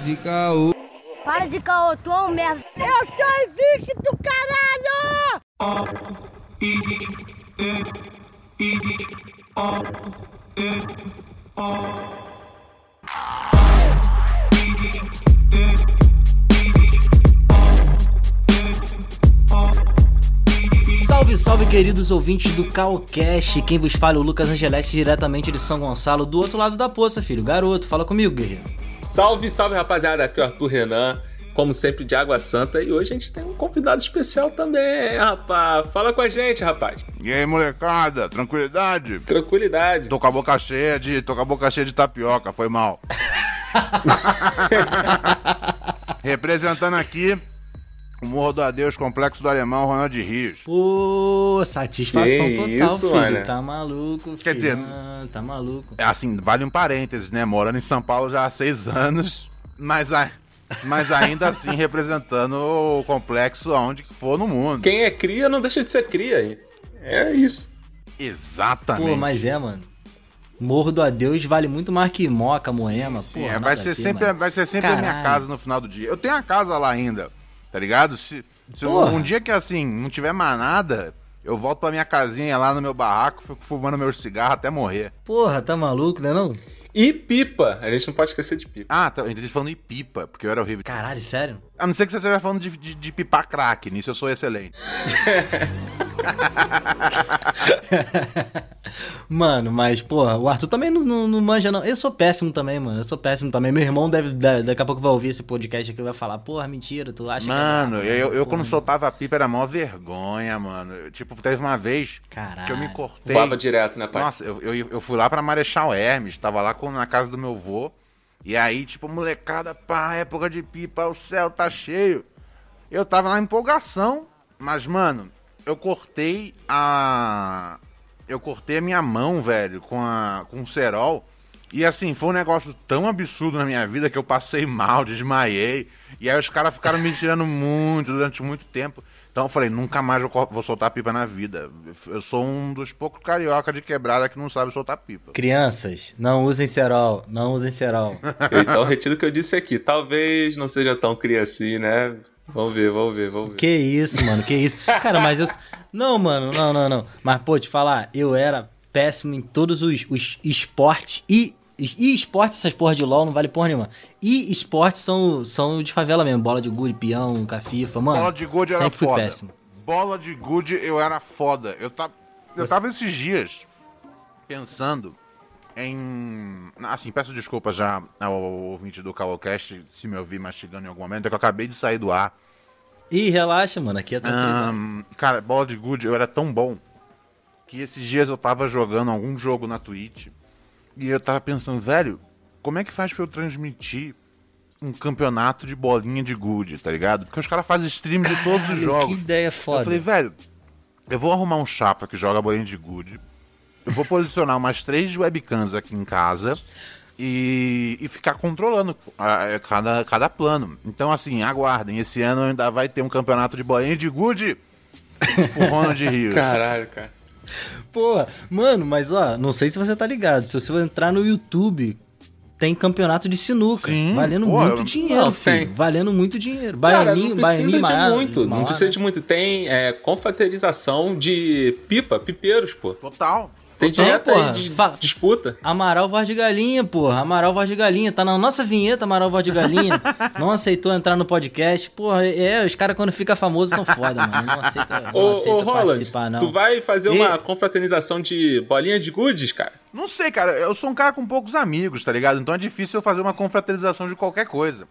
de caô. Para de caô, tu é um merda. Eu sou invicto, caralho! Salve, salve, queridos ouvintes do Calcast. Quem vos fala é o Lucas Angeleste, diretamente de São Gonçalo, do outro lado da poça, filho. Garoto, fala comigo, guerreiro. Salve, salve rapaziada, aqui é o Arthur Renan, como sempre de Água Santa, e hoje a gente tem um convidado especial também, rapaz. Fala com a gente, rapaz. E aí, molecada, tranquilidade? Tranquilidade. Tô com a boca cheia de. tô com a boca cheia de tapioca, foi mal. Representando aqui o Morro do Adeus, Complexo do Alemão, Ronald Rios. Pô, satisfação Que total, isso, filho. mano. Tá maluco, filho. Quer dizer- Ah, tá maluco. É Assim, vale um parênteses, né? Morando em São Paulo já há seis anos, mas, a- mas ainda assim representando o complexo aonde que for no mundo. Quem é cria não deixa de ser cria? É isso. Exatamente. Pô, mas é, mano. Morro do Adeus vale muito mais que Moca, Moema. Pô, Sim, é, vai, ser sempre, vai ser sempre a minha casa no final do dia. Eu tenho a casa lá ainda, tá ligado? Se, se um, um dia que assim, não tiver mais nada, eu volto pra minha casinha lá no meu barraco, fico fumando meu cigarro até morrer. Porra, tá maluco, né não? E pipa, a gente não pode esquecer de pipa. Ah, tá, eu entendi falando em pipa, porque eu era horrível. Caralho, sério? A não ser que você esteja falando de, de, de pipar crack, nisso eu sou excelente. Mano, mas, porra, o Arthur também não, não, não manja, não. Eu sou péssimo também, mano. Eu sou péssimo também. Meu irmão deve, da- daqui a pouco vai ouvir esse podcast aqui e vai falar, porra, mentira, tu acha Mano, que é eu, eu, Porra, quando soltava a pipa era mó vergonha, mano. Eu, tipo, teve uma vez Caralho. que eu me cortei. Voava direto, né, pai? Nossa, eu, eu, eu fui lá pra Marechal Hermes, tava lá na casa do meu vô. E aí, tipo, molecada, pá, época de pipa, o céu tá cheio. Eu tava na empolgação, mas, mano, eu cortei a. Eu cortei a minha mão, velho, com, a, com o cerol. E assim, foi um negócio tão absurdo na minha vida que eu passei mal, desmaiei. E aí os caras ficaram me tirando muito durante muito tempo. Então eu falei, nunca mais eu vou soltar pipa na vida. Eu sou um dos poucos carioca de quebrada que não sabe soltar pipa. Crianças, não usem cerol, não usem cerol. Então, retiro o que eu disse aqui. Talvez não seja tão cria assim, né? Vamos ver, vamos ver, vamos ver. que isso, mano, que isso. Cara, mas eu. Não, mano, não, não, não. Mas, pô, te falar, eu era péssimo em todos os, os esportes e. E esportes, essas porra de LOL não vale porra nenhuma. E esportes são, são de favela mesmo. Bola de gude, peão, cafifa, mano. Bola de gude era sempre fui foda. péssimo. Bola de gude eu era foda. Eu, ta... eu Você- tava esses dias pensando em. Assim, peço desculpas já ao ouvinte do Calocast se me ouvir mastigando em algum momento, é que eu acabei de sair do ar. Ih, relaxa, mano, aqui é tranquilo. Ahn, cara, bola de gude eu era tão bom que esses dias eu tava jogando algum jogo na Twitch e eu tava pensando, velho, como é que faz pra eu transmitir um campeonato de bolinha de gude, tá ligado? Porque os caras fazem stream de todos os jogos. Que ideia Eu foda. falei, velho, eu vou arrumar um chapa que joga bolinha de gude. Eu vou posicionar umas três webcams aqui em casa e, e ficar controlando ah, cada, cada plano. Então, assim, aguardem. Esse ano ainda vai ter um campeonato de bolinha de gude pro Ronald Rios. Caralho, cara. Porra, mano, mas ó, não sei se você tá ligado. Se você entrar no YouTube, tem campeonato de sinuca. Sim, valendo pô, muito dinheiro, Não, filho. tem. Valendo muito dinheiro. Cara, Baianinho, não precisa baianinho, de muito, não maiado. precisa de muito. Tem é, confraternização de pipa, pipeiros, pô. Total. Tem direto porra. aí de Fa- disputa. Amaral Voz de Galinha, porra. Amaral Voz de Galinha. Tá na nossa vinheta, Amaral Voz de Galinha. não aceitou entrar no podcast. Porra, é, os caras quando fica famoso são foda, mano. Não aceita, não Ô, aceita ô Roland, participar, não. tu vai fazer E- uma confraternização de bolinha de goodies, cara? Não sei, cara. Eu sou um cara com poucos amigos, tá ligado? Então é difícil eu fazer uma confraternização de qualquer coisa.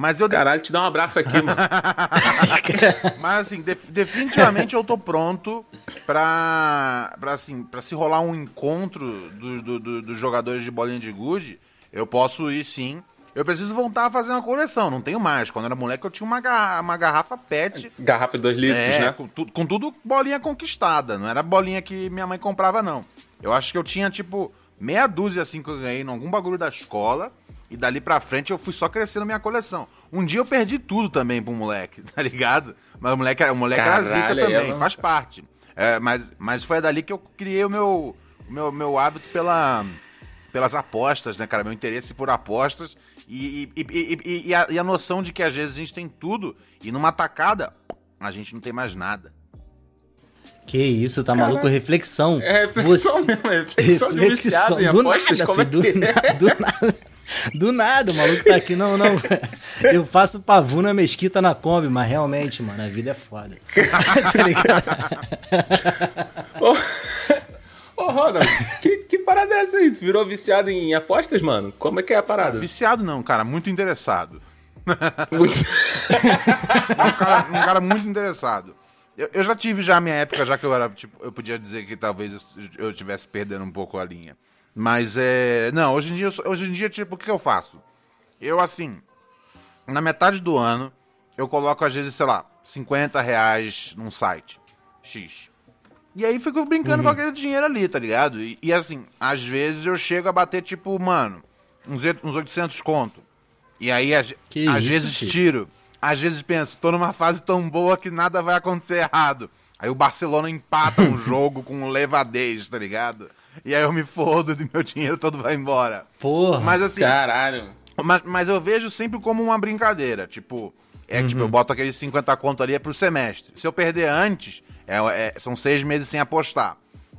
Mas eu. Caralho, te dá um abraço aqui, mano. Mas assim, def- definitivamente eu tô pronto pra, pra, assim, pra se rolar um encontro do- do- do- dos jogadores de bolinha de gude, eu posso ir sim. Eu preciso voltar a fazer uma coleção, não tenho mais. Quando era moleque eu tinha uma, garra- uma garrafa pet. Garrafa de 2 litros, é, né? com, tu- com tudo bolinha conquistada, não era bolinha que minha mãe comprava, não. Eu acho que eu tinha, tipo, meia dúzia assim que eu ganhei em algum bagulho da escola. E dali pra frente eu fui só crescendo minha coleção. Um dia eu perdi tudo também pro moleque, tá ligado? Mas o moleque, o moleque era zica Caralho, aí também, é- faz parte. É, mas, mas foi dali que eu criei o meu, o meu, meu hábito pela, pelas apostas, né, cara? Meu interesse por apostas. E, e, e, e- e a, e a noção de que às vezes a gente tem tudo e numa tacada a gente não tem mais nada. Que isso, tá maluco? Reflexão. É reflexão Você- mesmo, é reflexão de viciado em do apostas, nada, como é que do, é? do nada. Do nada, o maluco tá aqui. Não, não. Eu faço pavu na mesquita na Kombi, mas realmente, mano, a vida é foda. tá ligado? Ô, Ronald, que, que parada é essa aí? Tu virou viciado em apostas, mano? Como é que é a parada? Viciado não, cara, muito interessado. Muito- um cara, um cara muito interessado. Eu, eu já tive já a minha época, já que eu era, tipo, eu podia dizer que talvez eu estivesse perdendo um pouco a linha. Mas é. Não, hoje em dia, hoje em dia, tipo, o que eu faço? Eu, assim, na metade do ano, eu coloco, às vezes, sei lá, 50 reais num site. X. E aí fico brincando com aquele dinheiro ali, tá ligado? E, e, assim, às vezes eu chego a bater, tipo, mano, uns, uns 800 conto. E aí, às, Que às isso, vezes filho? tiro. Às vezes penso, tô numa fase tão boa que nada vai acontecer errado. Aí o Barcelona empata um jogo com levadez, tá ligado? E aí eu me fodo e meu dinheiro todo vai embora. Porra. Mas assim, Caralho. mas, mas eu vejo sempre como uma brincadeira. Tipo, é tipo, eu Uhum. boto aqueles 50 conto ali é pro semestre. Se eu perder antes, é, é- são seis meses sem apostar.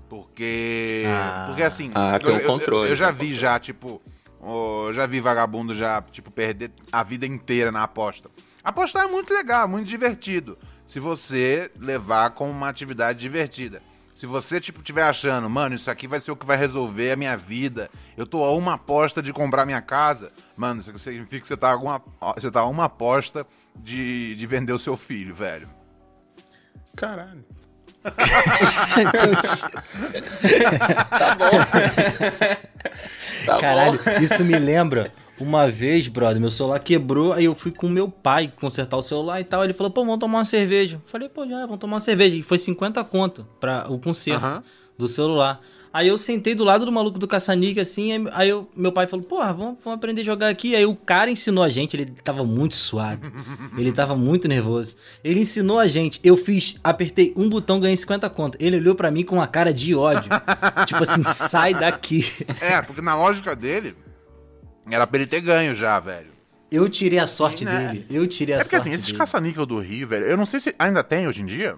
Porque. Ah. Porque assim. Ah, tem eu, um eu- controle, Eu, já tem um vi já, tipo. eu já vi vagabundo já, tipo, perder a vida inteira na aposta. Apostar é muito legal, muito divertido. Se você levar como uma atividade divertida. Se você, tipo, tiver achando, mano, isso aqui vai ser o que vai resolver a minha vida. Eu tô a uma aposta de comprar minha casa. Mano, isso significa que você tá a, alguma, você tá a uma aposta de, de vender o seu filho, velho. Caralho. Tá Caralho, bom. isso me lembra. Uma vez, brother, meu celular quebrou, aí eu fui com meu pai consertar o celular e tal. Ele falou, pô, vamos tomar uma cerveja. Falei, pô, já, vamos tomar uma cerveja. E foi 50 conto pra o conserto Aham. do celular. Aí eu sentei do lado do maluco do caça-níquel, assim, aí- eu- meu pai falou, porra, vamos, vamos aprender a jogar aqui. Aí o cara ensinou a gente, ele tava muito suado, ele tava muito nervoso. Ele ensinou a gente, eu fiz, apertei um botão, ganhei 50 conto. Ele olhou pra mim com uma cara de ódio, tipo assim, sai daqui. É, porque na lógica dele, era pra ele ter ganho já, velho. Eu tirei a sorte Né? dele. Eu tirei a É porque sorte assim, esses dele. caça-níquel do Rio, velho, eu não sei se ainda tem hoje em dia.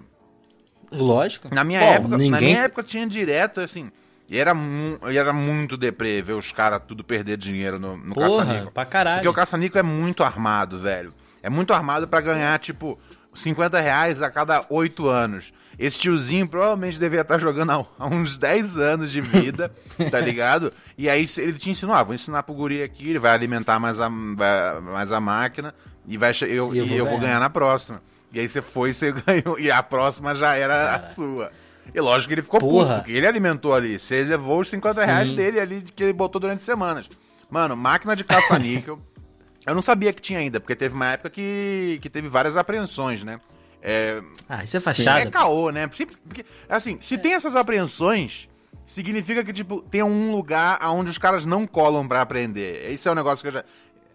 Lógico. Na minha, Bom, época, na ninguém... minha época tinha direto, assim. E era, mu e era muito deprê ver os caras tudo perder dinheiro no, no Porra, caça-níquel. pra caralho. Porque o caça-níquel é muito armado, velho. É muito armado pra ganhar, tipo, 50 reais a cada 8 anos. Esse tiozinho provavelmente deveria estar jogando há, uns 10 anos de vida, tá ligado? E aí ele te ensinou, ah, vou ensinar pro guri aqui, ele vai alimentar mais a, vai- mais a máquina e, vai, eu, E eu e vou eu vou ganhar. ganhar na próxima. E aí você foi e você ganhou, e a próxima já era a sua. E lógico que ele ficou puto, Porra. porque ele alimentou ali. Você levou os 50 reais Sim. dele ali que ele botou durante semanas. Mano, máquina de caça-níquel. eu não sabia que tinha ainda, porque teve uma época que, que teve várias apreensões, né? É, Ah, isso é Sim. fachada. é caô, né? Porque, assim, se tem essas apreensões, significa que, tipo, tem um lugar onde os caras não colam pra aprender. Esse é um negócio que eu já.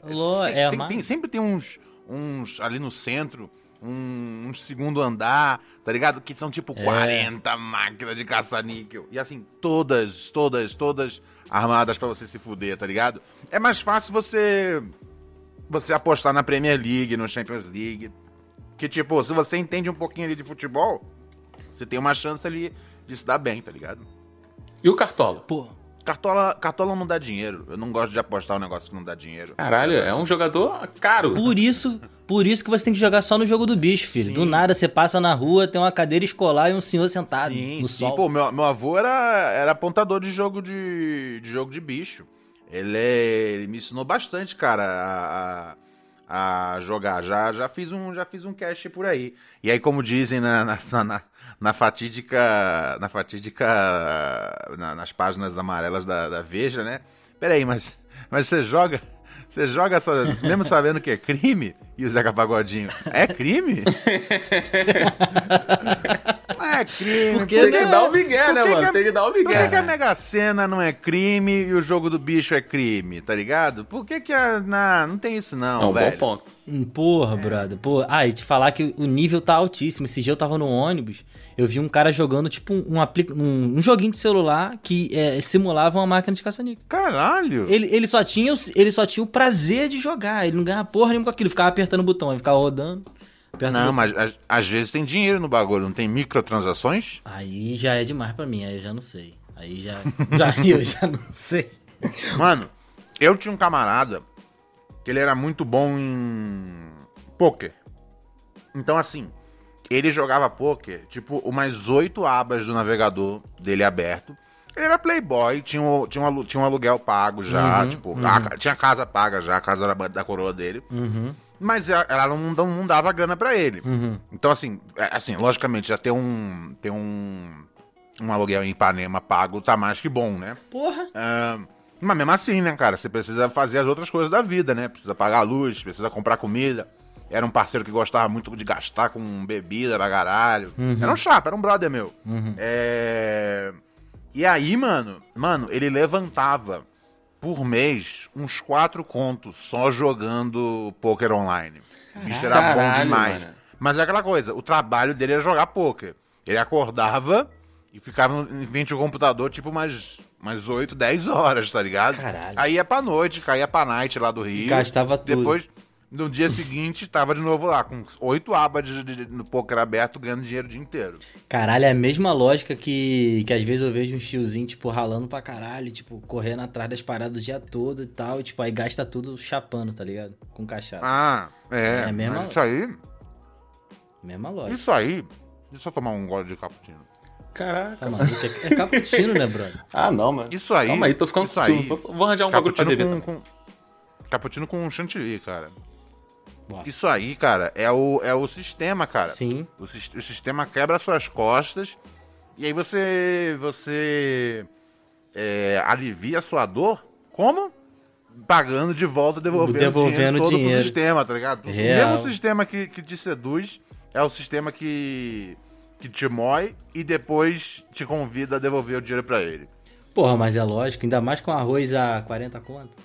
Lô, Se- é tem- tem- sempre tem uns, uns ali no centro, um, um segundo andar, tá ligado? Que são tipo É. 40 máquinas de caça-níquel. E assim, todas, todas, todas armadas pra você se fuder, tá ligado? É mais fácil você você apostar na Premier League, no Champions League. Que tipo, se você entende um pouquinho ali de futebol, você tem uma chance ali de se dar bem, tá ligado? E o Cartola? Pô, Cartola, cartola não dá dinheiro. Eu não gosto de apostar um negócio que não dá dinheiro. Caralho, é um jogador caro. por isso, por isso que você tem que jogar só no jogo do bicho, filho. Sim. Do nada você passa na rua, tem uma cadeira escolar e um senhor sentado Sim, no sim. sol. Pô, meu, meu avô era, era apontador de jogo de, de jogo de bicho. Ele, é- ele me ensinou bastante, cara, a, a jogar. Já, já, fiz um, já fiz um cast por aí. E aí, como dizem na, na, na, na fatídica. Na fatídica. na- nas páginas amarelas da, da Veja, né? Peraí, mas, mas você joga. Você joga só, mesmo sabendo que é crime? E o Zeca Pagodinho, é crime? É crime? Porque Tem que dar o migué, né, mano? Tem que dar o Por que, que a migué. Mega Sena não é crime e o jogo do bicho é crime, tá ligado? Por que que a... Não, não tem isso não, É um velho. bom ponto. Hum, Porra, brother. Pô, ah, e te falar que o nível tá altíssimo. Esse dia eu tava no ônibus, eu vi um cara jogando, tipo, um, um, aplica- um, um joguinho de celular que é, simulava uma máquina de caça-níquel. Caralho. Ele, ele, só tinha, o- ele só tinha o prazer de jogar. Ele não ganhava porra nenhuma com aquilo. Ficava apertando o botão, ele ficava rodando. Apertando o Não, botão. mas às, vezes tem dinheiro no bagulho, não tem microtransações? Aí já é demais pra mim, aí eu já não sei. Aí já. já eu já não sei. Mano, eu tinha um camarada que ele era muito bom em poker. Então, assim, ele jogava poker, tipo, umas oito abas do navegador dele aberto. Ele era playboy, tinha um, tinha um, tinha um aluguel pago já, tipo, a ca- tinha casa paga já, a casa era da coroa dele. Mas ela- não, não, não dava grana pra ele. Então, assim, é, assim, logicamente, já ter um, ter um, um aluguel em Ipanema pago tá mais que bom, né? Porra. Ah, mas mesmo assim, né, cara? Você precisa fazer as outras coisas da vida, né? Precisa pagar a luz, precisa comprar comida. Era um parceiro que gostava muito de gastar com bebida pra caralho. Era um chapa, era um brother meu. É... E aí, mano, mano, ele levantava por mês uns quatro contos só jogando poker online. O bicho era bom Caralho, demais. mano. Mas é aquela coisa, o trabalho dele era jogar poker. Ele acordava e ficava no- em frente ao computador, tipo, umas, umas 8, 10 horas, tá ligado? Caralho. Aí ia pra noite, caía pra night lá do Rio. Gastava tudo. Depois, no dia seguinte, tava de novo lá, com oito abas de, de- no poker aberto, ganhando dinheiro o dia inteiro. Caralho, é a mesma lógica que, que às vezes eu vejo um tiozinho, tipo, ralando pra caralho, tipo, correndo atrás das paradas o dia todo e tal, e, tipo, aí gasta tudo chapando, tá ligado? Com cachaça. Ah, é. É mesmo? mas Isso aí, Mesma lógica. isso aí. Deixa eu tomar um gole de cappuccino. Caraca. Tá maluco? É, é cappuccino, né, brother? Ah, não, mano. Isso aí. Calma aí, tô ficando com ciúme. aí. Vou, vou arranjar um bagulho pra beber com, também. com- Cappuccino com chantilly, cara. Isso aí, cara, é o, é o sistema, cara. Sim. O, o sistema quebra suas costas e aí você você é, alivia a sua dor. Como? Pagando de volta, devolvendo, Devolvendo dinheiro todo dinheiro. pro sistema, tá ligado? O Real. mesmo sistema que, que te seduz é o sistema que, que te mói e depois te convida a devolver o dinheiro pra ele. Porra, mas é lógico, ainda mais com arroz a 40 conto.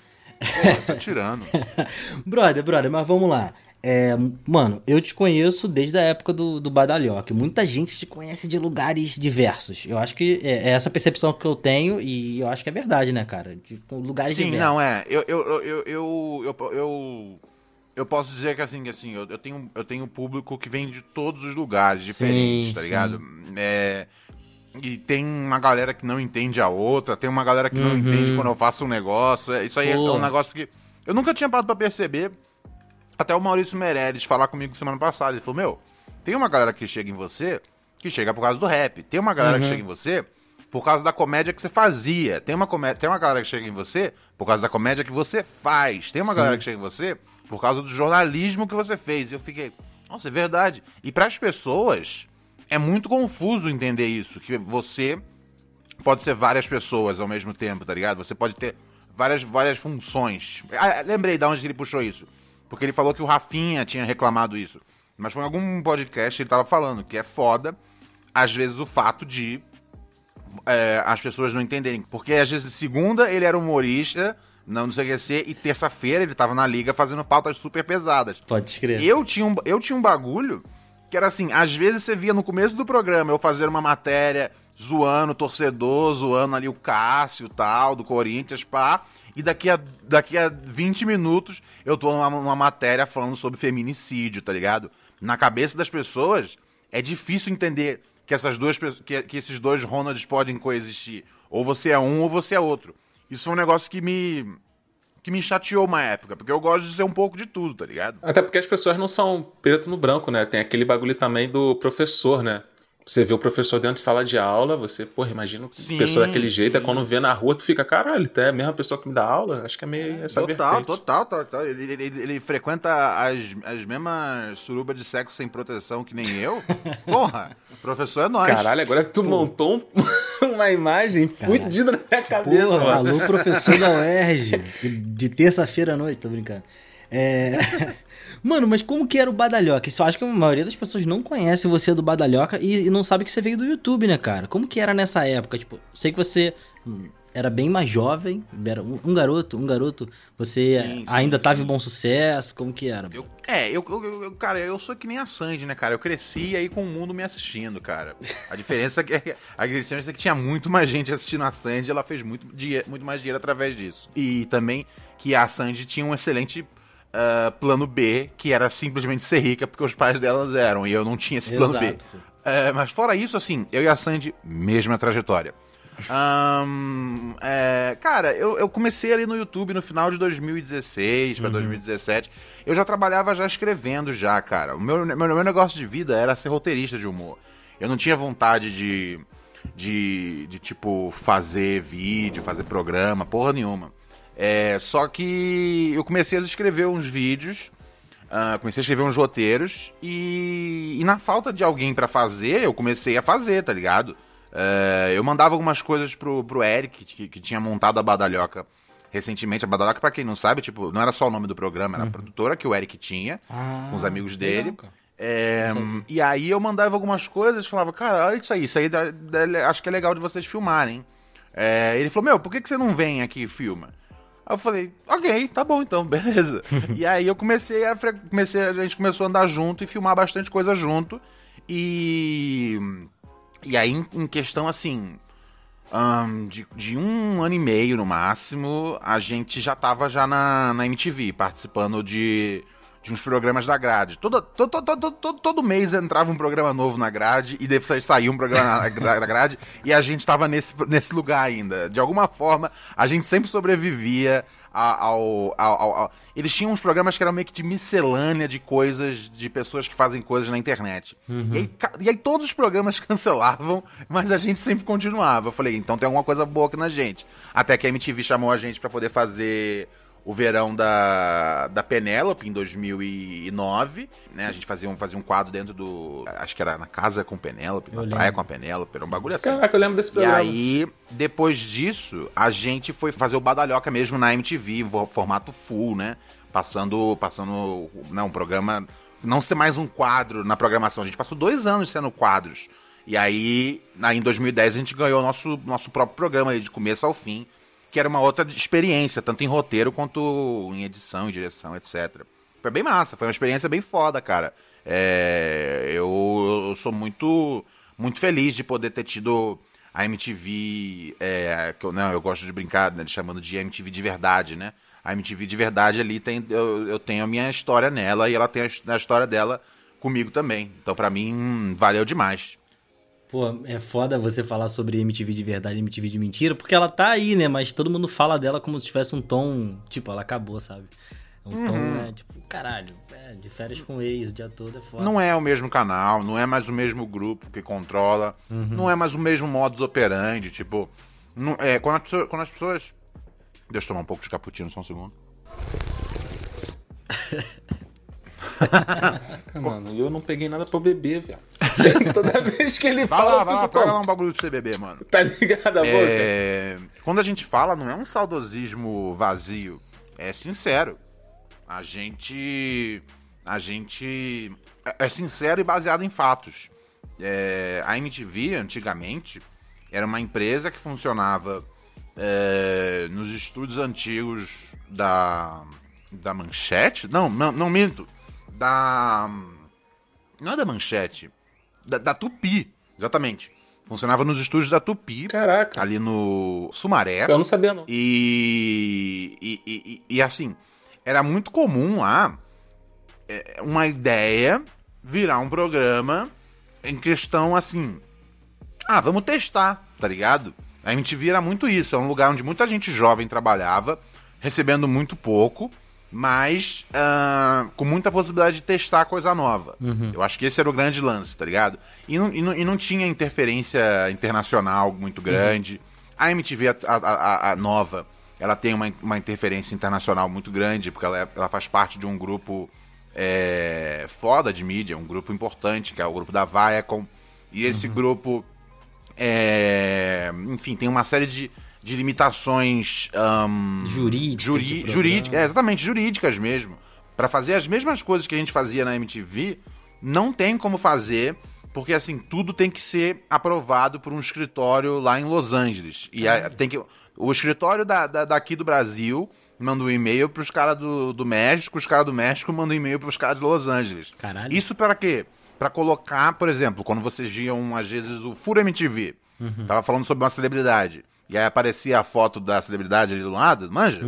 Pô, tá tirando. brother, brother, mas vamos lá. É, mano, eu te conheço desde a época do, do Badalhoque. Muita gente te conhece de lugares diversos. Eu acho que é, é essa percepção que eu tenho e eu acho que é verdade, né, cara? De lugares Sim, diversos. não, é. Eu, eu, eu, eu, eu, eu, eu, posso dizer que assim, assim eu, eu, tenho, eu tenho público que vem de todos os lugares diferentes, tá sim. ligado? É, e tem uma galera que não entende a outra, tem uma galera que não Uhum. entende quando eu faço um negócio. é- Isso aí é Pô. um negócio que eu nunca tinha parado pra perceber. Até o Maurício Meirelles falar comigo semana passada. Ele falou: Meu, tem uma galera que chega em você que chega por causa do rap. Tem uma galera Uhum. que chega em você por causa da comédia que você fazia. Tem uma, comé tem uma galera que chega em você por causa da comédia que você faz. Tem uma Sim. galera que chega em você por causa do jornalismo que você fez. E eu fiquei, nossa, é verdade. E para as pessoas, é muito confuso entender isso. Que você pode ser várias pessoas ao mesmo tempo, tá ligado? Você pode ter várias, várias funções. Ah, lembrei de onde ele puxou isso. Porque ele falou que o Rafinha tinha reclamado isso. Mas foi em algum podcast que ele tava falando que é foda, às vezes, o fato de é, as pessoas não entenderem. Porque às vezes, segunda ele era humorista, não, não sei o que ser, e terça-feira ele tava na liga fazendo pautas super pesadas. Pode escrever. Eu tinha, um, eu tinha um bagulho que era assim, às vezes você via no começo do programa eu fazer uma matéria zoando o torcedor, zoando ali o Cássio tal, do Corinthians, pá, e daqui a, daqui a 20 minutos eu tô numa, numa matéria falando sobre feminicídio, tá ligado? Na cabeça das pessoas é difícil entender que essas duas que, que esses dois Ronalds podem coexistir. Ou você é um ou você é outro. Isso foi um negócio que me que me chateou uma época, porque eu gosto de ser um pouco de tudo, tá ligado? Até porque as pessoas não são preto no branco, né? Tem aquele bagulho também do professor, né? Você vê o professor dentro de sala de aula, você, porra, imagina Sim, a pessoa daquele jeito, sim. é quando vê na rua, tu fica, caralho, tu é a mesma pessoa que me dá aula? Acho que é meio essa total, vertente. total, total. Ele, ele, ele- ele frequenta as, as mesmas surubas de sexo sem proteção que nem eu. Porra, professor é nós. Caralho, agora tu montou um- uma imagem fudida na minha cabeça, Porra, mano. alô, professor da UERJ, de terça-feira à noite, tô brincando. É... Mano, mas como que era o Badalhoca? Eu acho que a maioria das pessoas não conhece você do Badalhoca e, e não sabe que você veio do YouTube, né, cara? Como que era nessa época? Tipo, sei que você hum, era bem mais jovem, era um, um garoto, um garoto. Você Sim, sim, ainda tava sim. em bom sucesso, como que era? Eu, é, eu, eu- eu- cara, eu sou que nem a Sandy, né, cara? Eu cresci aí com o mundo me assistindo, cara. A diferença é que a diferença é que tinha muito mais gente assistindo a Sandy, ela fez muito, dinhe- muito mais dinheiro através disso. E também que a Sandy tinha um excelente ah, plano B, que era simplesmente ser rica porque os pais delas eram, e eu não tinha esse plano B. Exato, pô. É, mas fora isso, assim, eu e a Sandy, mesma trajetória. Ahn, é, cara, eu, eu comecei ali no YouTube no final de 2016 pra 2017. Eu já trabalhava já escrevendo já, cara. O meu, meu, meu negócio de vida era ser roteirista de humor. Eu não tinha vontade de, de, de tipo, fazer vídeo, fazer programa, porra nenhuma. É, só que eu comecei a escrever uns vídeos ah, comecei a escrever uns roteiros e, e na falta de alguém pra fazer, eu comecei a fazer, tá ligado? É, eu mandava algumas coisas pro, pro Eric, que, que tinha montado a Badalhoca recentemente. A Badalhoca, pra quem não sabe, tipo, não era só o nome do programa, era a produtora que o Eric tinha, Ah, com os amigos dele. É, e aí eu mandava algumas coisas, falava, cara, olha isso aí, isso aí dá- dá- acho que é legal de vocês filmarem. É, ele falou, meu, por que, que você não vem aqui e filma? Aí eu falei, ok, tá bom então, beleza. e aí eu comecei a, comecei, a gente começou a andar junto e filmar bastante coisa junto. E. E aí, em, questão assim. ahn, de, de um ano e meio no máximo, a gente já tava já na, na MTV, participando de, de uns programas da grade. Todo, todo, todo, todo, todo, mês entrava um programa novo na grade e depois saía um programa na grade e a gente tava nesse, nesse lugar ainda. De alguma forma, a gente sempre sobrevivia ao, ao, ao- ao- Eles tinham uns programas que eram meio que de miscelânea de coisas, de pessoas que fazem coisas na internet. E, aí, e aí todos os programas cancelavam, mas a gente sempre continuava. Eu falei, então tem alguma coisa boa aqui na gente. Até que a MTV chamou a gente pra poder fazer o verão da, da Penélope em 2009, né? A gente fazia um, fazia um quadro dentro do... Acho que era na casa com Penélope, na praia com a Penélope, era um bagulho assim. Caraca, eu lembro desse E programa. aí, depois disso, a gente foi fazer o Badalhoca mesmo na MTV, formato full, né? Passando, passando né, um programa, não ser mais um quadro na programação. A gente passou dois anos sendo quadros. E aí, aí em 2010, a gente ganhou o nosso, nosso próprio programa de começo ao fim, que era uma outra experiência, tanto em roteiro quanto em edição, em direção, etc. Foi bem massa, foi uma experiência bem foda, cara. É, eu, eu sou muito, muito feliz de poder ter tido a MTV, é, que eu, não, eu gosto de brincar, né, chamando de MTV de verdade, né? A MTV de verdade ali tem, eu, eu tenho a minha história nela e ela tem a, a história dela comigo também. Então, pra mim, valeu demais. Pô, é foda você falar sobre MTV de verdade e MTV de mentira, porque ela tá aí, né? Mas todo mundo fala dela como se tivesse um tom. Tipo, ela acabou, sabe? Um tom, né? Tipo, caralho, é, de férias com ex o dia todo é foda. Não é o mesmo canal, não é mais o mesmo grupo que controla, não é mais o mesmo modus operandi, tipo. não- é, quando, as pessoas, quando as pessoas. Deixa eu tomar um pouco de cappuccino, só um segundo. Mano, eu não peguei nada pra beber, velho. Toda vez que ele Vai fala, lá, eu vai lá, pega um bagulho de você beber, mano. Tá ligado a boca? É, quando a gente fala, não é um saudosismo vazio, é sincero. A gente. A gente. É é sincero e baseado em fatos. É, a MTV, antigamente, era uma empresa que funcionava é, nos estúdios antigos da. Da Manchete? Não, não, não minto. Da. Não é da Manchete. Da, da Tupi, exatamente. Funcionava nos estúdios da Tupi, Caraca. ali no Sumaré. Eu não sabia, não. E, e, e- e, assim, era muito comum lá é, uma ideia virar um programa em questão assim. Ah, vamos testar, tá ligado? A MTV era muito isso, é um lugar onde muita gente jovem trabalhava, recebendo muito pouco, mas ah, com muita possibilidade de testar coisa nova. Eu acho que esse era o grande lance, tá ligado? E não, e não, e não tinha interferência internacional muito grande. A MTV, a, a- a- nova, ela tem uma, uma interferência internacional muito grande, porque ela, é- ela faz parte de um grupo é, foda de mídia, um grupo importante, que é o grupo da Viacom. E esse grupo, é, enfim, tem uma série de, de limitações Jurídicas juri- jurídicas, é, exatamente, jurídicas mesmo, Pra fazer as mesmas coisas que a gente fazia na MTV, não tem como fazer, porque assim, tudo tem que ser aprovado por um escritório lá em Los Angeles. E aí, tem que. O escritório da, da- daqui do Brasil manda um e-mail pros caras do, do México, os caras do México mandam um e-mail pros caras de Los Angeles. Caralho. Isso para quê? Pra colocar, por exemplo, quando vocês viam às vezes o Furo MTV, tava falando sobre uma celebridade, e aí aparecia a foto da celebridade ali do lado, manja?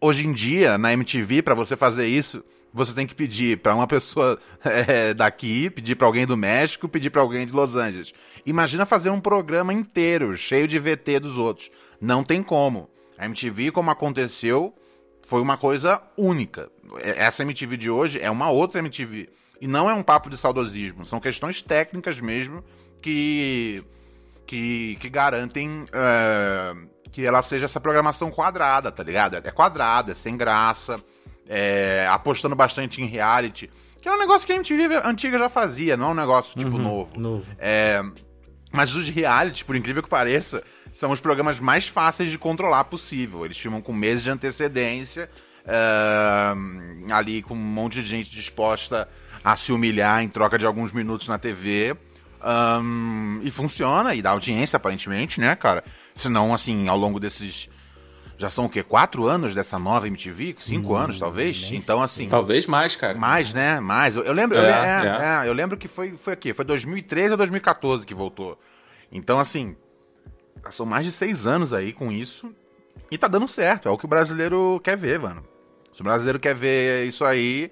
Hoje em dia, na MTV, pra você fazer isso, você tem que pedir pra uma pessoa eh, daqui, pedir pra alguém do México, pedir pra alguém de Los Angeles. Imagina fazer um programa inteiro, cheio de VT dos outros. Não tem como. A MTV, como aconteceu, foi uma coisa única. Essa MTV de hoje é uma outra MTV. E não é um papo de saudosismo. São questões técnicas mesmo que, que, que garantem é, que ela seja essa programação quadrada, tá ligado? É quadrada, é sem graça, é, apostando bastante em reality. Que é um negócio que a MTV antiga já fazia, não é um negócio tipo novo. Novo. É, mas os realities, por incrível que pareça, são os programas mais fáceis de controlar possível. Eles filmam com meses de antecedência, é, ali com um monte de gente disposta a se humilhar em troca de alguns minutos na TV. Ahn, e funciona, e dá audiência, aparentemente, né, cara? Senão, assim, ao longo desses. Já são o quê? Quatro anos dessa nova MTV? Cinco anos, talvez? Então, assim. Talvez mais, cara. Mais, né? Mais. Eu, eu lembro, eu, É, le- é, é. é, eu lembro que foi, foi aqui, foi 2013 ou 2014 que voltou. Então, assim, são mais de seis anos aí com isso. E tá dando certo. É o que o brasileiro quer ver, mano. Se o brasileiro quer ver isso aí,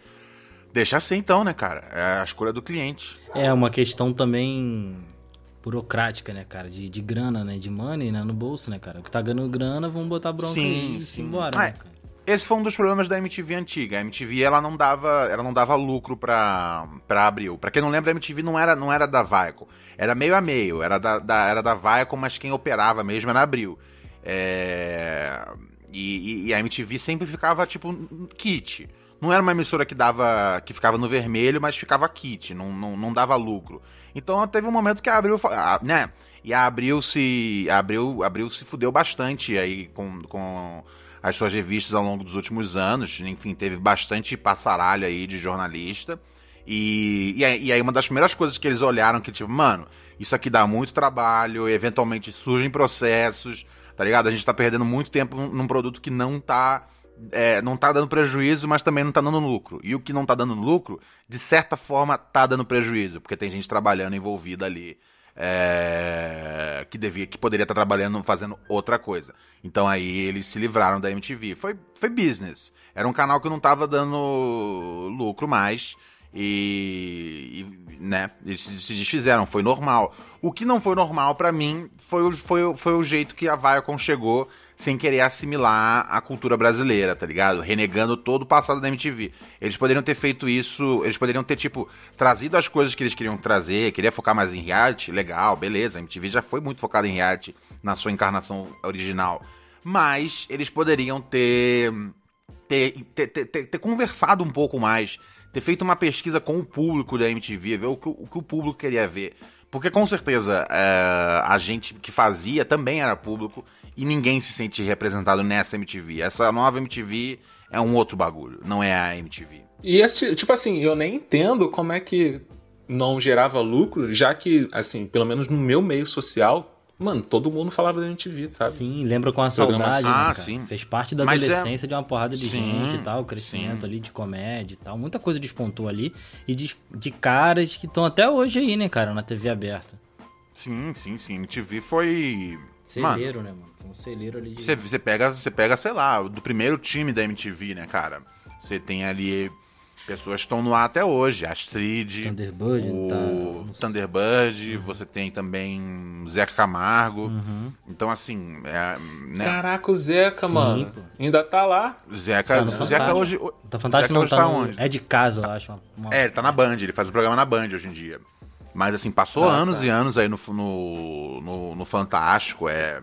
deixa assim então, né, cara? É a escolha do cliente. É uma questão também burocrática, né, cara? De, de grana, né? De money, né? No bolso, né, cara? O que tá ganhando grana, vamos botar bronca Sim, e sim. embora, Ah, né, é. cara? Esse foi um dos problemas da MTV antiga. A MTV ela não dava, ela não dava lucro pra, pra Abril. Pra quem não lembra, a MTV não era, não era da Viacom. Era meio a meio. Era da, da- era da Viacom, mas quem operava mesmo era Abril. É, E, e- e a MTV sempre ficava tipo kit. Não era uma emissora que dava, que ficava no vermelho, mas ficava kit. Não, não, não dava lucro. Então teve um momento que a Abril, fa- ah, né? E a Abril se, a Abril, a Abril se fudeu bastante aí com, com as suas revistas ao longo dos últimos anos. Enfim, teve bastante passaralho aí de jornalista. E, e, aí, uma das primeiras coisas que eles olharam que, tipo, mano, isso aqui dá muito trabalho, eventualmente surgem processos, tá ligado? A gente tá perdendo muito tempo num produto que não tá. É, não tá dando prejuízo, mas também não tá dando lucro. E o que não tá dando lucro, de certa forma, tá dando prejuízo, porque tem gente trabalhando envolvida ali é, que devia, que poderia estar trabalhando fazendo outra coisa. Então aí eles se livraram da MTV. Foi, foi business. Era um canal que não tava dando lucro mais. E, e, né, eles se desfizeram, foi normal. O que não foi normal pra mim foi o, foi, foi o jeito que a Viacom chegou sem querer assimilar a cultura brasileira, tá ligado? Renegando todo o passado da MTV. Eles poderiam ter feito isso, eles poderiam ter, tipo, trazido as coisas que eles queriam trazer, queria focar mais em reality, legal, beleza, a MTV já foi muito focada em reality na sua encarnação original. Mas eles poderiam ter, ter, ter, ter- ter conversado um pouco mais, ter feito uma pesquisa com o público da MTV, ver o que o, que o público queria ver. Porque com certeza é, a gente que fazia também era público e ninguém se sente representado nessa MTV. Essa nova MTV é um outro bagulho, não é a MTV. E esse, tipo assim, eu nem entendo como é que não gerava lucro, já que, assim, pelo menos no meu meio social, mano, todo mundo falava da MTV, sabe? Sim, lembra com a saudade, né, Ah, cara? sim. Fez parte da Mas é- adolescência de uma porrada de Sim, gente e tal, o crescimento sim. ali de comédia e tal. Muita coisa despontou ali. E de, de caras que estão até hoje aí, né, cara, na TV aberta. Sim, sim, sim. MTV foi. Mano, Celeiro, né, mano? Foi um celeiro ali de. Você, você pega, você pega, sei lá, do primeiro time da MTV, né, cara? Você tem ali pessoas estão no ar até hoje. Astrid, Thunderbird, o tá. Thunderbird, você tem também Zeca Camargo. Uhum. Então, assim, é, né? Caraca, o Zeca, Sim, mano. pô. Ainda tá lá. Zeca, Tá no Zeca Fantástico. hoje. Tá fantástico, Zeca não hoje tá, tá no- onde? É de casa, eu acho. uma- uma- É, ele tá na Band, ele faz o programa na Band hoje em dia. Mas assim, passou Ah, anos tá. e anos aí no, no, no, no Fantástico. É.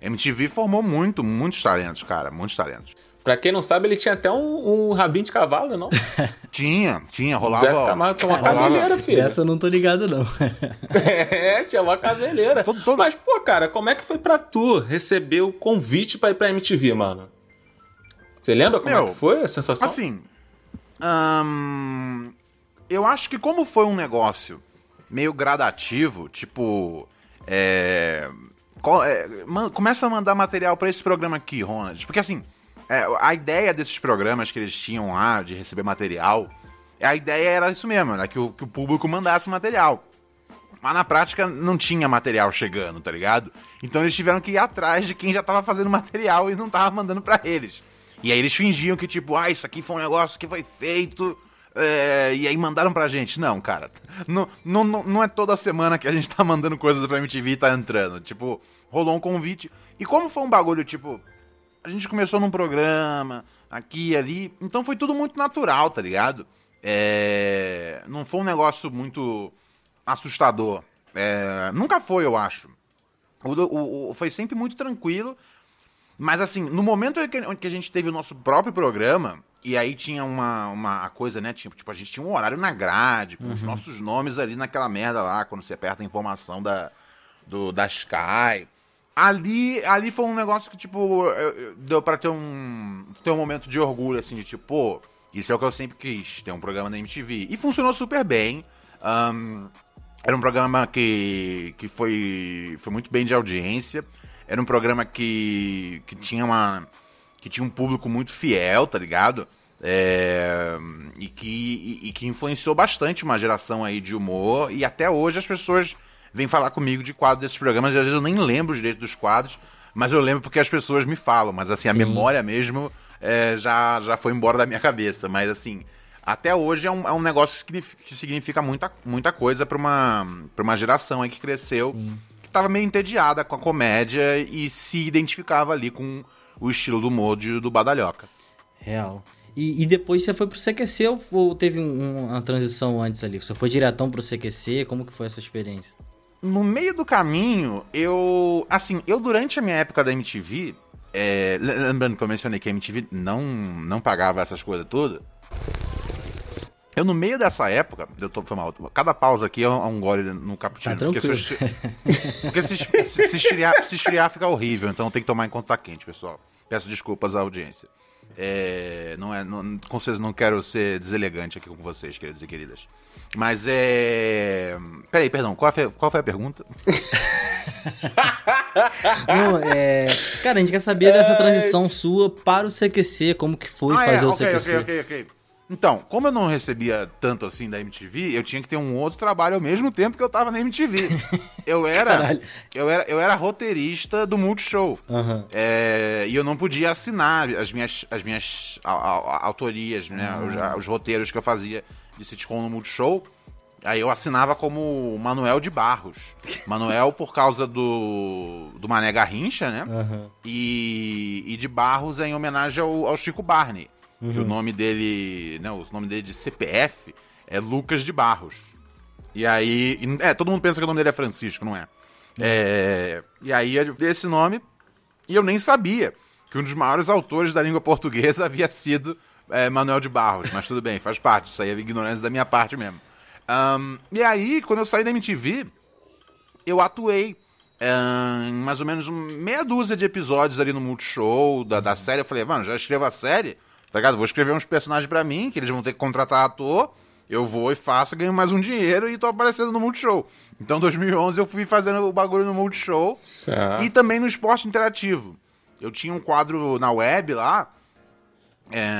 MTV formou muito, muitos talentos, cara, muitos talentos. Pra quem não sabe, ele tinha até um, um rabinho de cavalo, não? Tinha, tinha, rolava. Zeca Camargo tinha uma rolava- cabeleira, filho. Dessa eu não tô ligado, não. É, tinha uma cabeleira. Todo- todo- Mas, pô, cara, como é que foi pra tu receber o convite pra ir pra MTV, mano? Você lembra como Meu, é que foi a sensação? Assim, Ahn, eu acho que como foi um negócio meio gradativo, tipo. É, co- é, man- começa a mandar material pra esse programa aqui, Ronald. Porque assim, é, a ideia desses programas que eles tinham lá de receber material, a ideia era isso mesmo, era que o, que o público mandasse material. Mas na prática não tinha material chegando, tá ligado? Então eles tiveram que ir atrás de quem já tava fazendo material e não tava mandando pra eles. E aí eles fingiam que, tipo, ah, isso aqui foi um negócio que foi feito. é, e aí mandaram pra gente. Não, cara. Não, não, não é toda semana que a gente tá mandando coisas pra MTV e tá entrando. Tipo, rolou um convite. E como foi um bagulho, tipo, a gente começou num programa, aqui e ali. Então foi tudo muito natural, tá ligado? É, Não foi um negócio muito assustador. É, Nunca foi, eu acho. O, o- o- foi sempre muito tranquilo. Mas assim, no momento em que, a gente teve o nosso próprio programa, e aí tinha uma, uma coisa, né? Tipo, tipo, a gente tinha um horário na grade, com os nossos nomes ali naquela merda lá, quando você aperta a informação da, do, da Sky. Ali, ali foi um negócio que, tipo, eu- eu- deu pra ter um, ter um momento de orgulho, assim, de tipo, pô, isso é o que eu sempre quis, ter um programa na MTV. E funcionou super bem. Ahn, era um programa que, que foi, foi muito bem de audiência. Era um programa que, que tinha uma que tinha um público muito fiel, tá ligado? É, e, que, e, e que influenciou bastante uma geração aí de humor. E até hoje as pessoas vêm falar comigo de quadros desses programas. E às vezes eu nem lembro direito dos quadros, mas eu lembro porque as pessoas me falam. Mas assim, a Sim. memória mesmo é, já, já foi embora da minha cabeça. Mas assim, até hoje é um, é um negócio que significa, muita, muita coisa pra uma, pra uma geração aí que cresceu, que tava meio entediada com a comédia e se identificava ali com o estilo do humor de- do Badalhoca. Real. E, e depois você foi pro CQC ou, ou teve um- uma transição antes ali? Você foi diretão pro CQC? Como que foi essa experiência? No meio do caminho, eu. Assim, eu durante a minha época da MTV. é, le- lembrando que eu mencionei que a MTV não, não pagava essas coisas todas. Eu, no meio dessa época, eu tô foi mal. Cada pausa aqui é um, é um gole no cappuccino. Tá porque se, porque se, se- se esfriar, se esfriar fica horrível, então tem que tomar em conta quente, pessoal. Peço desculpas à audiência. É, não é, não, com certeza não quero ser deselegante aqui com vocês, queridos e queridas. Mas é. Peraí, perdão, qual foi, qual foi a pergunta? Não, é... Cara, a gente quer saber dessa transição sua para o CQC, como que foi Ah, fazer é, o CQC. ok, ok, ok. Então, como eu não recebia tanto assim da MTV, eu tinha que ter um outro trabalho ao mesmo tempo que eu tava na MTV. Eu era, Caralho. eu era, eu era roteirista do Multishow. Aham. É, e eu não podia assinar as minhas, as minhas a- a- autorias, né, Ah. os, os roteiros que eu fazia de sitcom no Multishow. Aí eu assinava como Manuel de Barros. Manuel por causa do, do Mané Garrincha, né? Aham. e, e de Barros em homenagem ao, ao Chico Barney. Que Uhum. o nome dele. Não, o nome dele de CPF é Lucas de Barros. E aí. É, todo mundo pensa que o nome dele é Francisco, não é? É, e aí esse nome e eu nem sabia que um dos maiores autores da língua portuguesa havia sido é, Manuel de Barros. Mas tudo bem, faz parte. Isso aí é ignorância da minha parte mesmo. Ahn, e aí, quando eu saí da MTV, eu atuei em mais ou menos um- meia dúzia de episódios ali no Multishow da, da série. Eu falei, mano, já escrevo a série, tá ligado? Vou escrever uns personagens pra mim, que eles vão ter que contratar ator. Eu vou e faço, ganho mais um dinheiro e tô aparecendo no Multishow. Então, em 2011, eu fui fazendo o bagulho no Multishow. Certo. E também no esporte interativo. Eu tinha um quadro na web lá, é,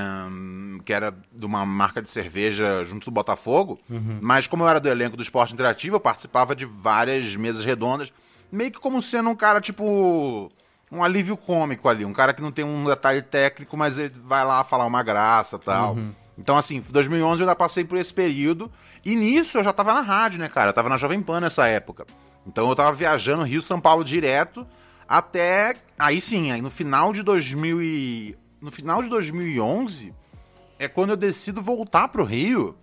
que era de uma marca de cerveja junto do Botafogo. Mas como eu era do elenco do esporte interativo, eu participava de várias mesas redondas. Meio que como sendo um cara, tipo. Um alívio cômico ali. Um cara que não tem um detalhe técnico, mas ele vai lá falar uma graça e tal. Então, assim, 2011 eu ainda passei por esse período. E nisso eu já tava na rádio, né, cara? Eu tava na Jovem Pan nessa época. Então eu tava viajando Rio-São Paulo direto até. Aí sim, aí no final de 2000 e... No final de 2011 é quando eu decido voltar pro Rio.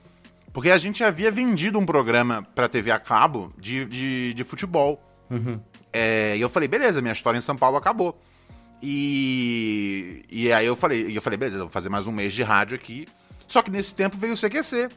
Porque a gente havia vendido um programa pra TV a cabo de, de, de futebol. É, e eu falei, beleza, minha história em São Paulo acabou. E, e aí eu falei, eu falei, beleza, eu vou fazer mais um mês de rádio aqui. Só que nesse tempo veio o CQC.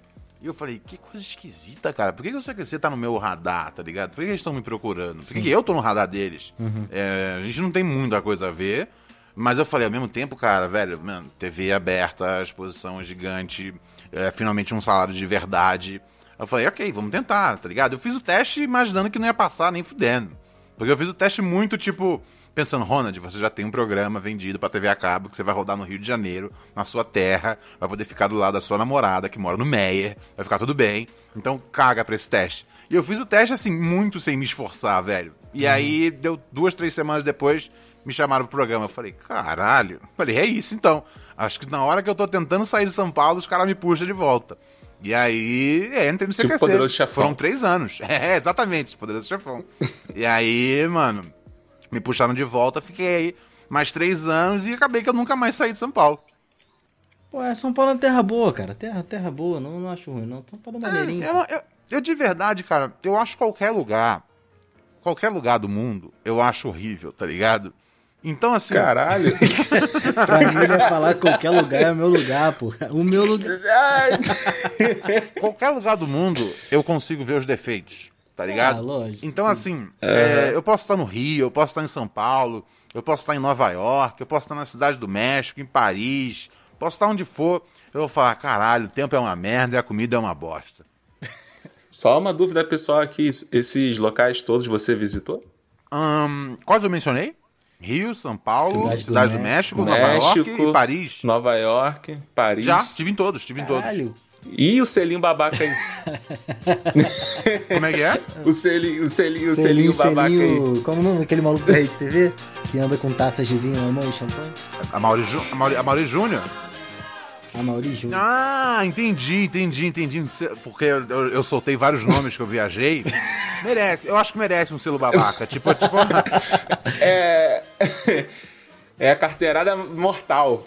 E eu falei, que coisa esquisita, cara. Por que, que o CQC tá no meu radar, tá ligado? Por que, que eles estão me procurando? Por que, que eu tô no radar deles? É, a gente não tem muita coisa a ver. Mas eu falei, ao mesmo tempo, cara, velho, mano, TV aberta, exposição gigante, é, finalmente um salário de verdade. Eu falei, ok, vamos tentar, tá ligado? Eu fiz o teste imaginando que não ia passar nem fudendo. Porque eu fiz o teste muito, tipo, pensando, Ronald, você já tem um programa vendido pra TV a cabo que você vai rodar no Rio de Janeiro, na sua terra, vai poder ficar do lado da sua namorada que mora no Meyer, vai ficar tudo bem. Então caga pra esse teste. E eu fiz o teste, assim, muito sem me esforçar, velho. E aí, deu duas, três semanas depois, me chamaram pro programa. Eu falei, caralho. Falei, é isso então. Acho que na hora que eu tô tentando sair de São Paulo, os caras me puxam de volta. E aí, é, entrei no Tipo CQC. Poderoso Chefão. Foram três anos. É, exatamente, Poderoso Chefão. e aí, mano, me puxaram de volta, fiquei aí mais três anos e acabei que eu nunca mais saí de São Paulo. Pô, é São Paulo é uma terra boa, cara. Terra, terra boa, não, não acho ruim, não. São Paulo é maneirinho. É, eu, eu- eu de verdade, cara, eu acho qualquer lugar, qualquer lugar do mundo, eu acho horrível, tá ligado? Então, assim, Caralho. Pra mim, ele ia falar que qualquer lugar é o meu lugar, pô. O meu lugar. qualquer lugar do mundo eu consigo ver os defeitos, tá ligado? Ah, lógico. Então, assim, é, eu posso estar no Rio, eu posso estar em São Paulo, eu posso estar em Nova York, eu posso estar na Cidade do México, em Paris, posso estar onde for. Eu vou falar, caralho, o tempo é uma merda e a comida é uma bosta. Só uma dúvida pessoal aqui. Esses locais todos você visitou? Ahn, quais eu mencionei? Rio, São Paulo, Cidade Cidade, do do, México, México, Nova York e Paris. Nova York, Paris. Já, tive em todos, tive em todos. Caralho. E o selinho babaca aí? Como é que é? o selinho, o selinho, o Selinho, selinho babaca aí. selinho. Como o nome daquele maluco da Rede TV? Que anda com taças de vinho na mão e champanhe? A Mauri, Ju- a Mauri, a Mauri Júnior? A Mauri Júnior. Ah, entendi, entendi, entendi. Porque eu, eu- eu soltei vários nomes que eu viajei. Merece, eu acho que merece um selo babaca. Tipo, tipo. É. É a carteirada mortal.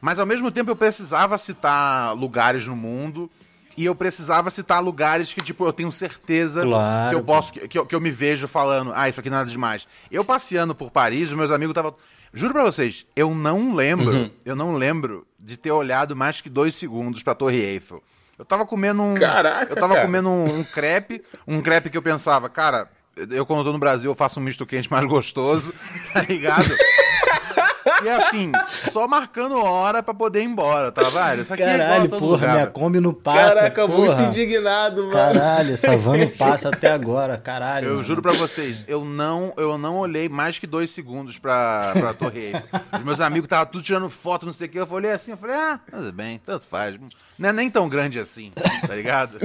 Mas ao mesmo tempo eu precisava citar lugares no mundo. E eu precisava citar lugares que, tipo, eu tenho certeza Claro, que eu posso. Que, eu, que eu me vejo falando, ah, isso aqui é nada demais. Eu passeando por Paris, os meus amigos estavam. Juro pra vocês, eu não lembro, Uhum. eu não lembro de ter olhado mais que dois segundos pra Torre Eiffel. Eu tava comendo um. Caraca, Eu tava cara. comendo um, um crepe, um crepe que eu pensava, cara, eu quando tô no Brasil eu faço um misto quente mais gostoso, tá ligado? E assim, só marcando hora pra poder ir embora, tá, velho? Isso aqui é Caralho, todo porra, lugar, minha. Kombi não passa. Caraca, porra. muito indignado, mano. Caralho, essa van não passa até agora, caralho. Eu mano. juro pra vocês, eu não, eu não olhei mais que dois segundos pra, pra Torre Eiffel. Os meus amigos estavam tudo tirando foto, não sei o que. Eu olhei assim, eu falei, ah, tudo bem, tanto faz. Não é nem tão grande assim, tá ligado?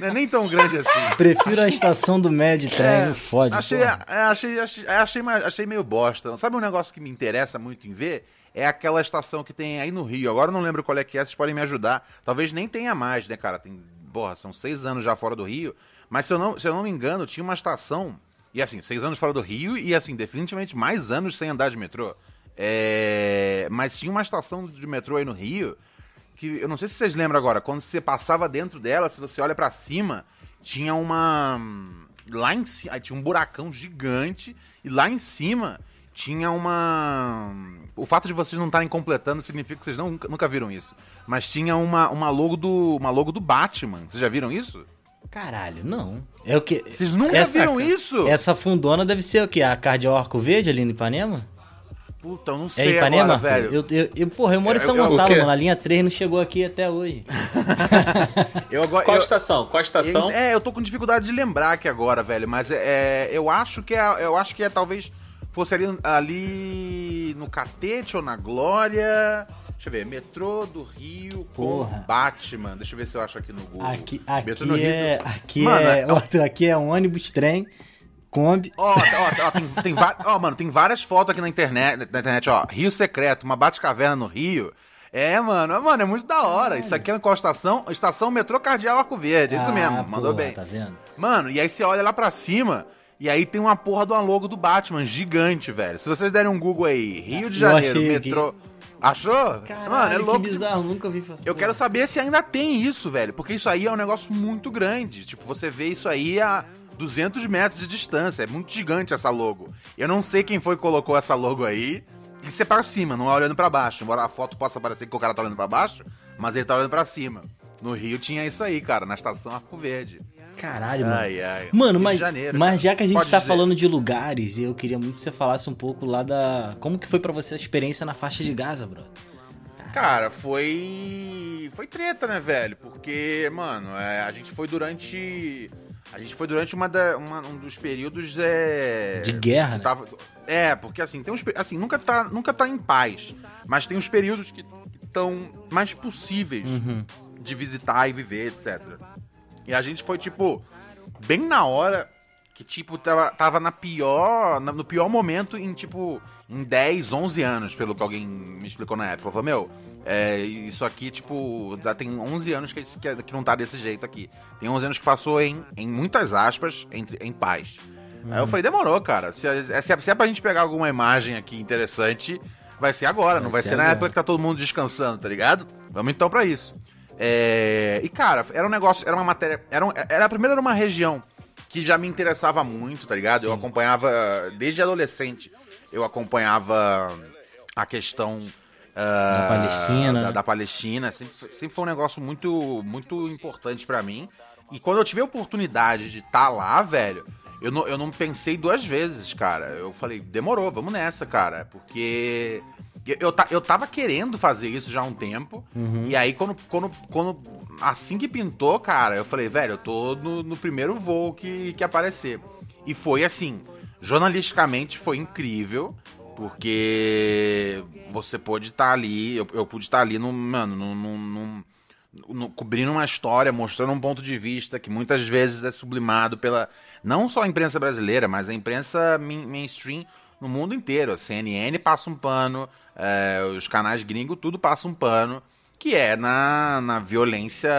Não é nem tão grande assim. Prefiro a estação do médio de trem, fode. Achei, é, achei, achei, achei, achei meio bosta. Sabe um negócio que me interessa muito em ver? É aquela estação que tem aí no Rio. Agora eu não lembro qual é que é, vocês podem me ajudar. Talvez nem tenha mais, né, cara? Tem, porra, são seis anos já fora do Rio. Mas se eu não, se eu não me engano, tinha uma estação. E assim, seis anos fora do Rio e assim, definitivamente mais anos sem andar de metrô. É, mas tinha uma estação de metrô aí no Rio que eu não sei se vocês lembram agora, quando você passava dentro dela, se você olha pra cima, tinha uma lá em cima, tinha um buracão gigante e lá em cima tinha uma o fato de vocês não estarem completando significa que vocês não, nunca viram isso, mas tinha uma, uma logo do uma logo do Batman. Vocês já viram isso? Caralho, não. É o que? Vocês nunca viram isso? Essa fundona deve ser o quê? A Cardeal Arco Verde ali no Ipanema? Puta, eu não É sei Ipanema, agora, velho. Eu, eu, eu- porra, eu moro em Eu- São eu- Gonçalo, mano. A linha 3 não chegou aqui até hoje. Eu agora Qual estação? Qual estação? É, eu tô com dificuldade de lembrar aqui agora, velho, mas é, eu acho que é, eu acho que é talvez fosse ali, ali no Catete ou na Glória. Deixa eu ver, metrô do Rio com Porra. Batman. Deixa eu ver se eu acho aqui no Google. Aqui, Metrô do aqui Rio. é. Aqui Mano, é. é- aqui é ônibus, trem, Kombi. Ó, ó, ó, tem, tem, ó, mano, tem várias fotos aqui na internet, na internet, ó. Rio Secreto, uma Batcaverna no Rio. É, mano, mano, é muito da hora. Isso aqui é qual estação? Estação Metrô Cardeal Arco Verde, é isso Ah, mesmo, mandou porra, bem. Tá vendo? Mano, e aí você olha lá pra cima e aí tem uma porra do logo do Batman gigante, velho. Se vocês derem um Google aí, Rio de Janeiro, metrô. Achou? Caralho, Mano, é louco. que bizarro, nunca vi fazer. Eu quero saber se ainda tem isso, velho. Porque isso aí é um negócio muito grande. Tipo, você vê isso aí a 200 metros de distância. É muito gigante essa logo. Eu não sei quem foi que colocou essa logo aí. Isso é pra cima, não é olhando pra baixo. Embora a foto possa parecer que o cara tá olhando pra baixo, mas ele tá olhando pra cima. No Rio tinha isso aí, cara, na estação Arco Verde. Caralho, mano. Ai, ai. Mano, mas, Janeiro, mas já que a gente Pode tá dizer. falando de lugares, eu queria muito que você falasse um pouco lá da. Como que foi pra você a experiência na faixa de Gaza, bro? Cara, foi. Foi treta, né, velho? Porque, mano, é, a gente foi durante. A gente foi durante uma da- uma- um dos períodos. É, De guerra, né? tava- é, porque assim, tem uns. Assim, nunca tá, nunca tá em paz. Mas tem uns períodos que estão mais possíveis Uhum. de visitar e viver, etc. E a gente foi, tipo, bem na hora que, tipo, tava, tava na pior. no pior momento em, tipo, em 10, 11 anos, pelo que alguém me explicou na época. Falou, meu, é, isso aqui, tipo, já tem 11 anos que, que, que não tá desse jeito aqui. Tem 11 anos que passou em, em muitas aspas, entre, em paz. Aí eu falei, demorou, cara. Se, é- se, se é pra gente pegar alguma imagem aqui interessante, vai ser agora, não vai Vai ser ser na época que tá todo mundo descansando, tá ligado? Vamos então pra isso. É, E, cara, era um negócio, era uma matéria. Era, um- era primeiro era uma região que já me interessava muito, tá ligado? Eu acompanhava, desde adolescente, eu acompanhava a questão. ah, Da Palestina. Da, da Palestina. Sempre, sempre foi um negócio muito, muito importante pra mim. E quando eu tive a oportunidade de estar lá, velho, eu não, eu não pensei duas vezes, cara. Eu falei, demorou, vamos nessa, cara. Porque eu, eu, eu tava querendo fazer isso já há um tempo. E aí, quando, quando, quando. Assim que pintou, cara, eu falei, velho, eu tô no, no primeiro voo que, que aparecer. E foi assim, jornalisticamente foi incrível. Porque você pôde estar ali, eu, eu pude estar ali no, mano, num, num- num- no- cobrindo uma história, mostrando um ponto de vista que muitas vezes é sublimado pela não só a imprensa brasileira, mas a imprensa main- mainstream no mundo inteiro. A CNN passa um pano, é, os canais gringos tudo passa um pano, que é na, na violência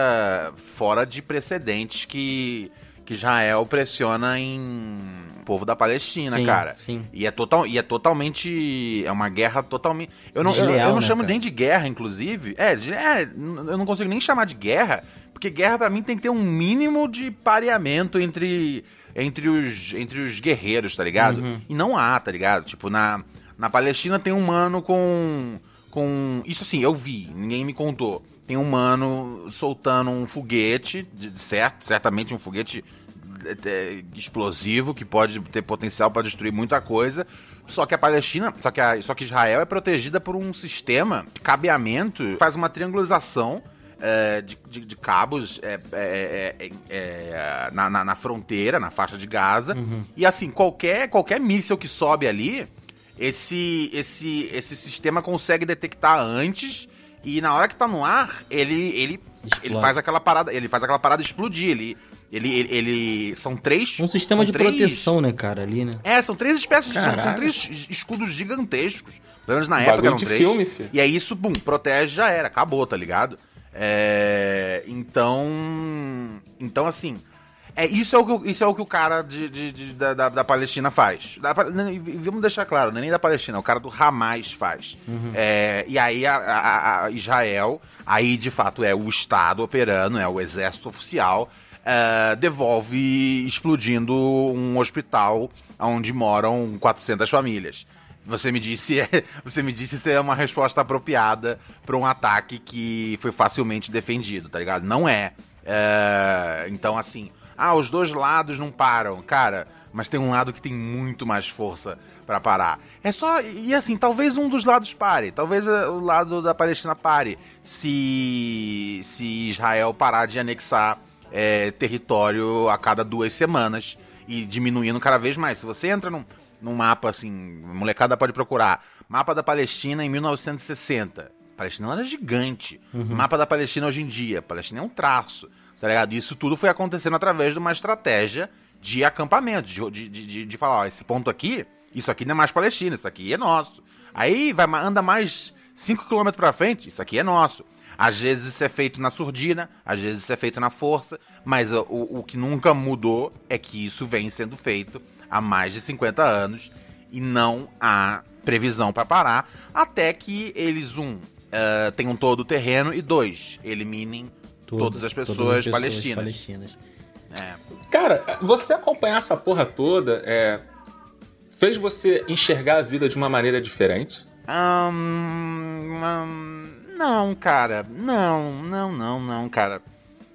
fora de precedentes que, que Israel pressiona em povo da Palestina, Sim, cara. sim. E é, total, e é totalmente. É uma guerra totalmente. Eu não, eu, Desleal, eu não né, chamo cara? nem de guerra, inclusive. É, de- é, eu não consigo nem chamar de guerra, porque guerra pra mim tem que ter um mínimo de pareamento entre, entre, os, entre os guerreiros, tá ligado? Uhum. E não há, tá ligado? Tipo, na, na Palestina tem um mano com. com. Isso assim, eu vi, ninguém me contou. Tem um mano soltando um foguete, de- certo? Certamente um foguete é, é, explosivo que pode ter potencial para destruir muita coisa. Só que a Palestina, só que, a- só que Israel é protegida por um sistema de cabeamento, faz uma triangulação é, de, de- de cabos é, é, é, é, é, na, na- na fronteira, na faixa de Gaza. E assim, qualquer, qualquer míssil que sobe ali, esse, esse, esse sistema consegue detectar antes e na hora que tá no ar, ele, ele, Explode. ele faz aquela parada, ele faz aquela parada explodir. Ele, ele, ele, ele- são três. Um sistema de três- proteção, né, cara, ali, né? É, são três espécies de. São três escudos gigantescos. Pelo menos na Bagulho época eram de três. filme, filho. E aí isso, bum, protege já era, acabou, tá ligado? É, então. Então, assim. É, isso, é o que, o- isso é o que o cara de, de- de- da, da- Palestina faz. Da vamos deixar claro, não é nem da Palestina, é o cara do Hamas faz. É, e aí a, a- a Israel, aí de fato é o Estado operando, é o exército oficial, é, devolve explodindo um hospital onde moram 400 famílias. Você me disse, você me disse se é uma resposta apropriada para um ataque que foi facilmente defendido, tá ligado? Não é. É, Então, assim, ah, os dois lados não param, cara. Mas tem um lado que tem muito mais força para parar. É só e assim, talvez um dos lados pare, talvez eh, o lado da Palestina pare, se se Israel parar de anexar é, território a cada duas semanas e diminuindo cada vez mais. Se você entra num, num mapa assim, molecada pode procurar, mapa da Palestina em 1960. A Palestina era gigante. Mapa da Palestina hoje em dia. A Palestina é um traço, tá ligado? Isso tudo foi acontecendo através de uma estratégia de acampamento, de, de, de, de- falar, ó, esse ponto aqui, isso aqui não é mais Palestina, isso aqui é nosso. Aí vai, anda mais 5 km pra frente, isso aqui é nosso. Às vezes isso é feito na surdina, às vezes isso é feito na força, mas o, o que nunca mudou é que isso vem sendo feito há mais de 50 anos e não há previsão para parar até que eles, um, eh, tenham todo o terreno e dois, eliminem Tudo, todas as pessoas, palestinas. palestinas. É. Cara, você acompanhar essa porra toda é, fez você enxergar a vida de uma maneira diferente? Ahn, ahn, não, cara. Não, não, não, não, cara.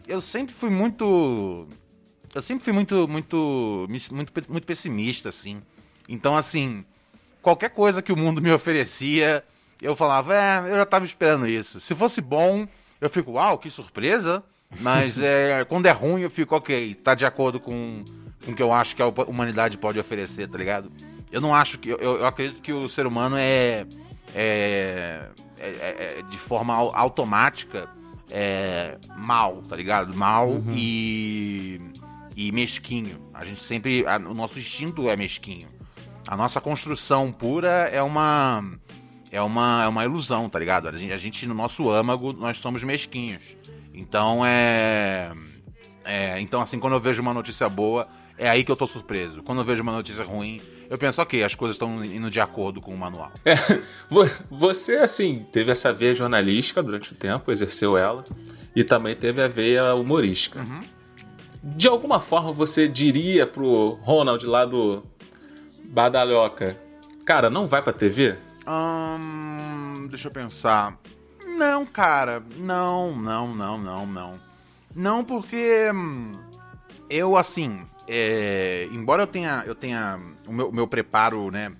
Eu sempre fui muito. Eu sempre fui muito, muito, muito, muito pessimista, assim. Então, assim, qualquer coisa que o mundo me oferecia, eu falava, é, eu já tava esperando isso. Se fosse bom, eu fico, uau, que surpresa. Mas é, quando é ruim, eu fico, ok, tá de acordo com, com o que eu acho que a humanidade pode oferecer, tá ligado? Eu não acho que. Eu, eu acredito que o ser humano é. é, é, é, é de forma automática é, mal, tá ligado? Mal uhum. e, e mesquinho. A gente sempre. A, o nosso instinto é mesquinho. A nossa construção pura é uma. É uma, é uma ilusão, tá ligado? A gente, a gente, no nosso âmago, nós somos mesquinhos. Então é, é. Então, assim, quando eu vejo uma notícia boa, é aí que eu tô surpreso. Quando eu vejo uma notícia ruim, eu penso, ok, as coisas estão indo de acordo com o manual. É, você, assim, teve essa veia jornalística durante o tempo, exerceu ela, e também teve a veia humorística. Uhum. De alguma forma você diria pro Ronald lá do Badalhoca, cara, não vai pra TV? Hum, deixa eu pensar. Não, cara, não, não, não, não, não. Não, porque eu, assim, é, embora eu tenha, eu tenha o meu, meu preparo, né,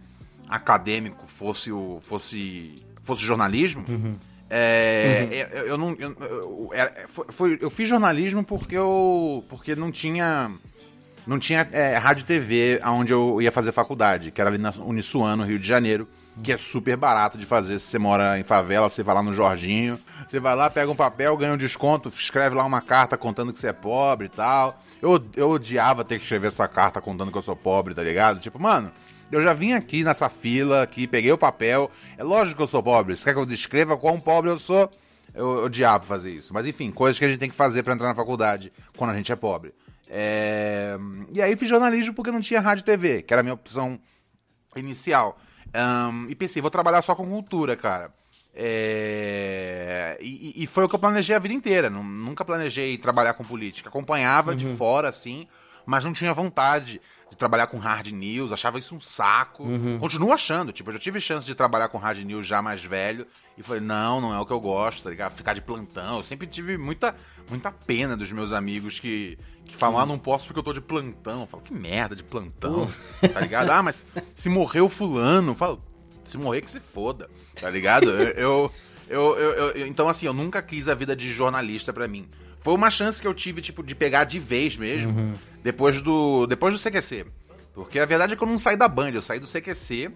acadêmico fosse o fosse fosse jornalismo, uhum. É, uhum. Eu, eu, não, eu, eu, foi, eu, fiz jornalismo porque eu porque não tinha não tinha é, rádio e TV onde eu ia fazer faculdade, que era ali na Unisuano, Rio de Janeiro, que é super barato de fazer. Se você mora em favela, você vai lá no Jorginho, você vai lá, pega um papel, ganha um desconto, escreve lá uma carta contando que você é pobre e tal. Eu, eu odiava ter que escrever essa carta contando que eu sou pobre, tá ligado? Tipo, mano, eu já vim aqui nessa fila, aqui, peguei o papel. É lógico que eu sou pobre. Você quer que eu descreva quão pobre eu sou? Eu odiava fazer isso. Mas enfim, coisas que a gente tem que fazer para entrar na faculdade quando a gente é pobre. É... E aí fiz jornalismo porque não tinha rádio e TV, que era a minha opção inicial. Um, e pensei, vou trabalhar só com cultura, cara. É... E, e, foi o que eu planejei a vida inteira. Nunca planejei trabalhar com política. Acompanhava uhum. de fora, assim, mas não tinha vontade de trabalhar com hard news, achava isso um saco. Uhum. Continuo achando, tipo, eu já tive chance de trabalhar com hard news já mais velho e falei, não, não é o que eu gosto, tá ligado? Ficar de plantão. Eu sempre tive muita, muita pena dos meus amigos que, que falam, ah, não posso porque eu tô de plantão. Eu falo, que merda de plantão, tá ligado? Ah, mas se morreu fulano, eu falo, se morrer que se foda, tá ligado? eu, eu, eu, eu, então, assim, eu nunca quis a vida de jornalista para mim. Foi uma chance que eu tive, tipo, de pegar de vez mesmo, uhum. depois do depois do CQC. Porque a verdade é que eu não saí da Band, eu saí do CQC.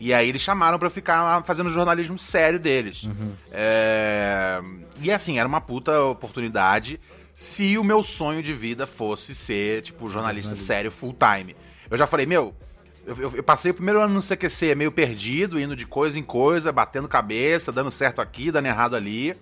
E aí eles chamaram para ficar lá fazendo jornalismo sério deles. Uhum. É... E assim, era uma puta oportunidade se o meu sonho de vida fosse ser, tipo, jornalista sério full time. Eu já falei, meu, eu, eu, passei o primeiro ano no CQC meio perdido, indo de coisa em coisa, batendo cabeça, dando certo aqui, dando errado ali.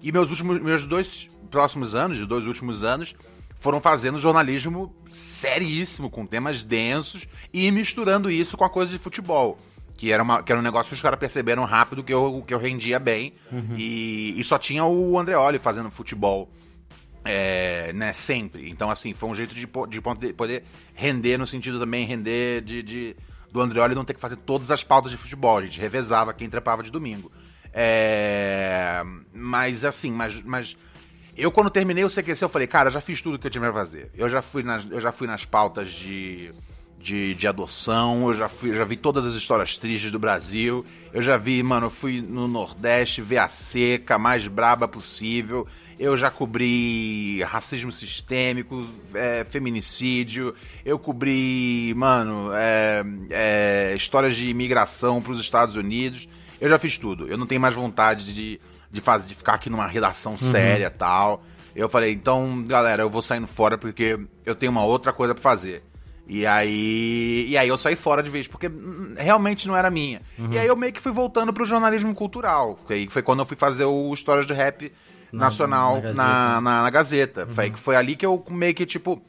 E meus últimos, meus dois próximos anos, de dois últimos anos, foram fazendo jornalismo seríssimo, com temas densos e misturando isso com a coisa de futebol. Que era, uma, que era um negócio que os caras perceberam rápido que eu, que eu rendia bem. Uhum. E, e só tinha o Andreoli fazendo futebol é, né, sempre. Então, assim, foi um jeito de, de poder render no sentido também, render de, de do Andreoli não ter que fazer todas as pautas de futebol. A gente revezava quem trepava de domingo. É, mas, assim, mas, mas eu quando terminei o CQC, eu falei, cara, já fiz tudo que eu tinha pra fazer. Eu já fui nas, eu já fui nas pautas de, de, de adoção, eu já, fui, já vi todas as histórias tristes do Brasil. Eu já vi, mano, eu fui no Nordeste ver a seca mais braba possível. Eu já cobri racismo sistêmico, é, feminicídio. Eu cobri, mano, é, é, histórias de imigração para os Estados Unidos. Eu já fiz tudo. Eu não tenho mais vontade de, de, fazer, de ficar aqui numa redação uhum. séria e tal. Eu falei, então, galera, eu vou saindo fora porque eu tenho uma outra coisa para fazer. E aí, e aí eu saí fora de vez, porque realmente não era minha. Uhum. E aí eu meio que fui voltando pro jornalismo cultural. Que aí foi quando eu fui fazer o Histórias do Rap nacional na, na, na, na Gazeta. Uhum. Foi, foi ali que eu meio que, tipo,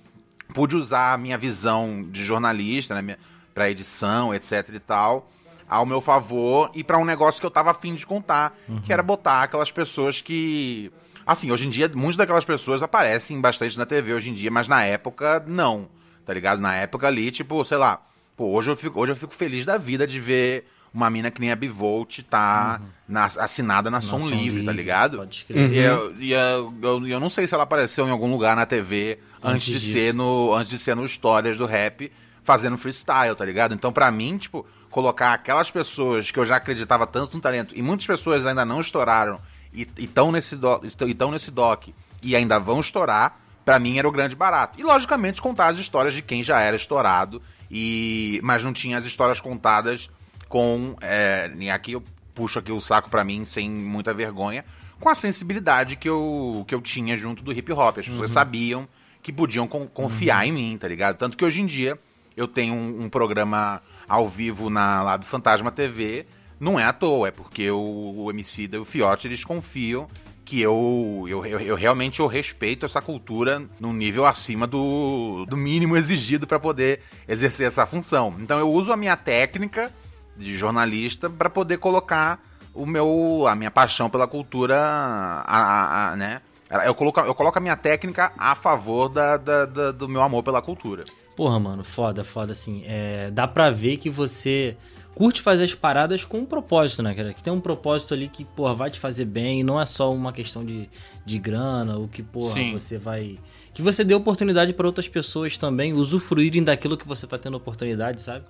pude usar a minha visão de jornalista, né, minha, pra edição, etc e tal, ao meu favor e para um negócio que eu tava afim de contar, uhum. que era botar aquelas pessoas que. Assim, hoje em dia, muitas daquelas pessoas aparecem bastante na TV hoje em dia, mas na época, não. Tá ligado? Na época ali, tipo, sei lá. Pô, hoje eu fico, hoje eu fico feliz da vida de ver uma mina que nem a Bivolt tá uhum. na, assinada na, na Som, Livre, Livre, tá ligado? Pode escrever. E, eu, e eu, eu, eu, não sei se ela apareceu em algum lugar na TV antes, Antes de disso. ser no antes de ser no Histórias do Rap fazendo freestyle, tá ligado? Então pra mim, tipo, colocar aquelas pessoas que eu já acreditava tanto no talento e muitas pessoas ainda não estouraram e estão nesse doc, estão nesse doc e ainda vão estourar, pra mim era o grande barato. E logicamente contar as histórias de quem já era estourado e mas não tinha as histórias contadas com é, aqui eu puxo aqui o saco pra mim sem muita vergonha, com a sensibilidade que eu, que eu tinha junto do hip hop. As pessoas sabiam que podiam con- confiar em mim, tá ligado? Tanto que hoje em dia eu tenho um, um programa ao vivo na Lab Fantasma TV, não é à toa, é porque o, o MC e o Fiote, eles confiam que eu, eu, eu, eu realmente eu respeito essa cultura num nível acima do, do mínimo exigido para poder exercer essa função. Então eu uso a minha técnica de jornalista para poder colocar o meu a minha paixão pela cultura a, a- a- né eu coloco, eu coloco a minha técnica a favor da, da- da- do meu amor pela cultura Porra, mano, foda, foda, assim. É, dá pra ver que você curte fazer as paradas com um propósito, né, cara? Que tem um propósito ali que, porra, vai te fazer bem. E não é só uma questão de, de grana, ou que, porra, Sim. você vai. Que você dê oportunidade pra outras pessoas também usufruírem daquilo que você tá tendo oportunidade, sabe?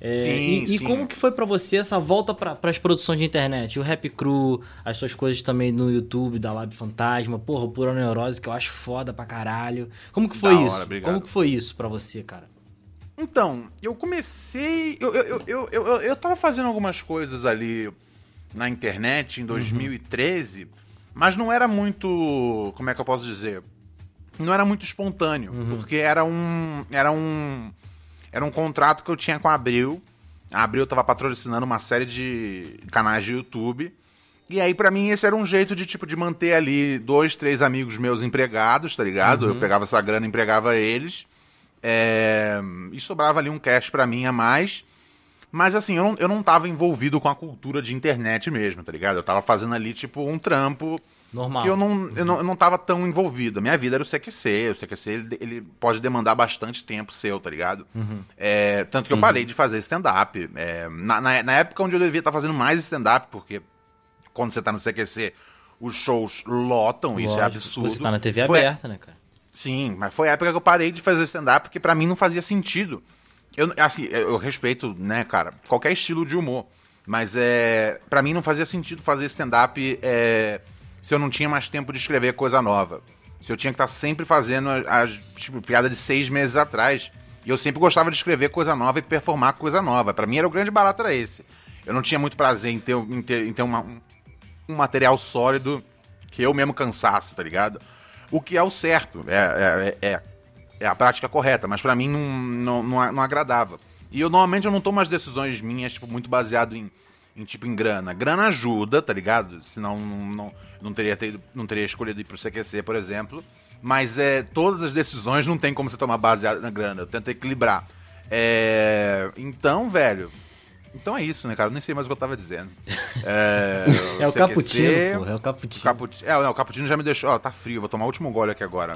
É, Sim, e, e sim. como que foi pra você essa volta para as produções de internet? O Rap Crew, as suas coisas também no YouTube, da Lab Fantasma, porra, o Pura Neurose, que eu acho foda pra caralho. Como que foi Da hora, isso? obrigado. Como que foi isso pra você, cara? Então, eu comecei. Eu, eu, eu, eu, eu, eu tava fazendo algumas coisas ali na internet em 2013, mas não era muito. Como é que eu posso dizer? Não era muito espontâneo, porque era um. Era um. Era um contrato que eu tinha com a Abril. A Abril tava patrocinando uma série de canais de YouTube. E aí, pra mim, esse era um jeito de, tipo, de manter ali dois, três amigos meus empregados, tá ligado? Eu pegava essa grana e empregava eles. É, E sobrava ali um cash pra mim a mais. Mas assim, eu não, eu não tava envolvido com a cultura de internet mesmo, tá ligado? Eu tava fazendo ali, tipo, um trampo Normal. que eu não, eu, não, eu não tava tão envolvido. A minha vida era o CQC. O CQC, ele, ele pode demandar bastante tempo seu, tá ligado? É, tanto que eu parei de fazer stand-up. É, na, na, na época onde eu devia estar fazendo mais stand-up, porque quando você tá no CQC, os shows lotam, isso é Lógico, absurdo. Você tá na TV Foi- aberta, né, cara? Sim, mas foi a época que eu parei de fazer stand-up, porque pra mim não fazia sentido. Eu, assim, eu respeito, né, cara, qualquer estilo de humor. Mas é. Pra mim não fazia sentido fazer stand-up é, se eu não tinha mais tempo de escrever coisa nova. Se eu tinha que estar sempre fazendo as, tipo, piada de seis meses atrás. E eu sempre gostava de escrever coisa nova e performar coisa nova. Pra mim era o grande barato era esse. Eu não tinha muito prazer em ter, em ter, em ter uma- um, um material sólido que eu mesmo cansasse, tá ligado? O que é o certo, é, é, é, é a prática correta, mas pra mim não, não, não, não agradava. E eu normalmente eu não tomo as decisões minhas, tipo, muito baseado em, em tipo em grana. Grana ajuda, tá ligado? Senão não, não, não, teria, ter, não teria escolhido ir pro CQC, por exemplo. Mas é, todas as decisões não tem como você tomar baseado na grana. Eu tento equilibrar. É, então, velho. Então é isso, né, cara? Eu nem sei mais o que eu tava dizendo. É, É o CQC, cappuccino, porra. É o o cappuccino. cappuccino. É, não, o cappuccino já me deixou. Ó, tá frio, vou tomar o último gole aqui agora.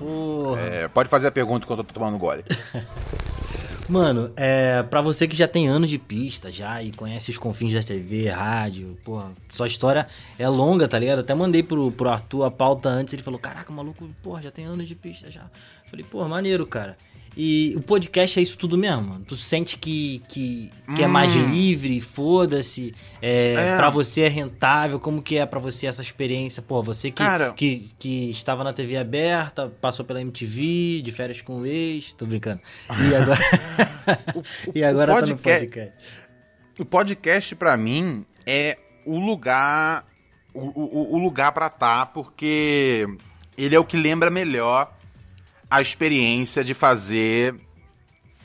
É, pode fazer a pergunta enquanto eu tô tomando gole. Mano, é, pra você que já tem anos de pista já e conhece os confins da TV, rádio, porra, sua história é longa, tá ligado? Até mandei pro, pro Arthur a pauta antes, ele falou, caraca, maluco, porra, já tem anos de pista já. Falei, porra, maneiro, cara. E o podcast é isso tudo mesmo? Tu sente que, que, que é mais livre, foda-se, é, É. pra você é rentável, como que é pra você essa experiência? Pô, você que, Cara- que, que estava na TV aberta, passou pela MTV, de férias com o ex, tô brincando. E agora, e agora tá no podcast- podcast. O podcast, pra mim, é o lugar. O, o, o lugar pra estar, porque ele é o que lembra melhor a experiência de fazer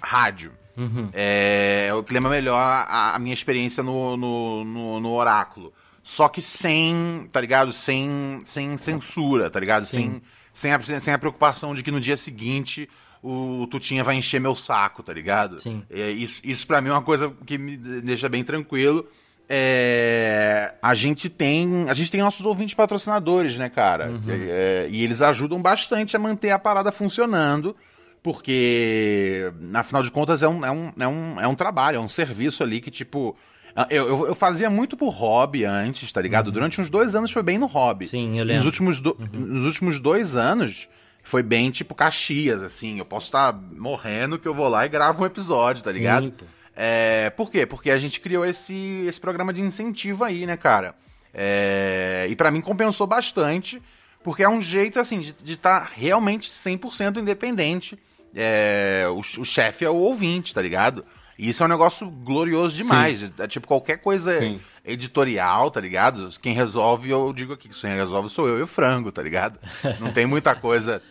rádio. Uhum. É, o que lembra melhor a, a minha experiência no, no, no, no Oráculo. Só que sem, tá ligado? Sem, sem censura, tá ligado? Sem, sem, a, sem a preocupação de que no dia seguinte o Tutinha vai encher meu saco, tá ligado? Sim. É, isso, isso pra mim é uma coisa que me deixa bem tranquilo. É, a gente tem a gente tem nossos ouvintes patrocinadores, né, cara? É, e eles ajudam bastante a manter a parada funcionando, porque, afinal de contas, é um, é um, é um, é um trabalho, é um serviço ali que, tipo. Eu, eu, eu fazia muito por hobby antes, tá ligado? Durante uns dois anos foi bem no hobby. Sim, eu lembro. Nos últimos, do- nos últimos dois anos foi bem tipo Caxias, assim. Eu posso estar morrendo que eu vou lá e gravo um episódio, tá Sim, ligado? pô. É, por quê? Porque a gente criou esse, esse programa de incentivo aí, né, cara? É, e pra mim compensou bastante, porque é um jeito, assim, de estar realmente 100% independente. É, o, o chefe é o ouvinte, tá ligado? E isso é um negócio glorioso demais. É tipo qualquer coisa Sim. editorial, tá ligado? Quem resolve, eu digo aqui que quem resolve sou eu e o frango, tá ligado? Não tem muita coisa.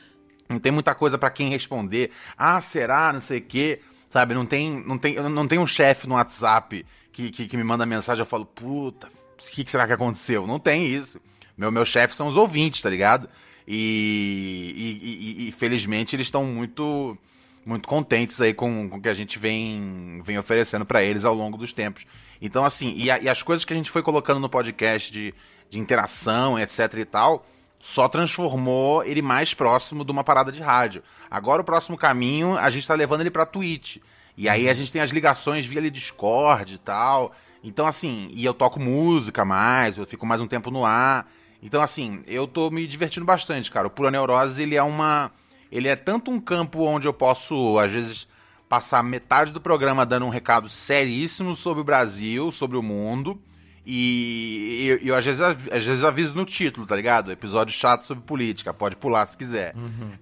Não tem muita coisa pra quem responder. Ah, será? Não sei o quê. Sabe? Não tem, não tem, não tem um chefe no WhatsApp que, que, que me manda mensagem eu falo, puta, o que, que será que aconteceu? Não tem isso. Meu, meu chefe são os ouvintes, tá ligado? E, e, e- e, felizmente eles estão muito muito contentes aí com, com o que a gente vem, vem oferecendo pra eles ao longo dos tempos. Então, assim, e, a- e as coisas que a gente foi colocando no podcast de, de interação, etc e tal, só transformou ele mais próximo de uma parada de rádio. Agora o próximo caminho, a gente tá levando ele pra Twitch. E aí a gente tem as ligações via Discord e tal. Então, assim, e eu toco música mais, eu fico mais um tempo no ar. Então, assim, eu tô me divertindo bastante, cara. O Pura Neurose, ele é uma. Ele é tanto um campo onde eu posso, às vezes, passar metade do programa dando um recado seríssimo sobre o Brasil, sobre o mundo. E eu, eu, às, vezes, às vezes aviso no título, tá ligado? Episódio chato sobre política, pode pular se quiser.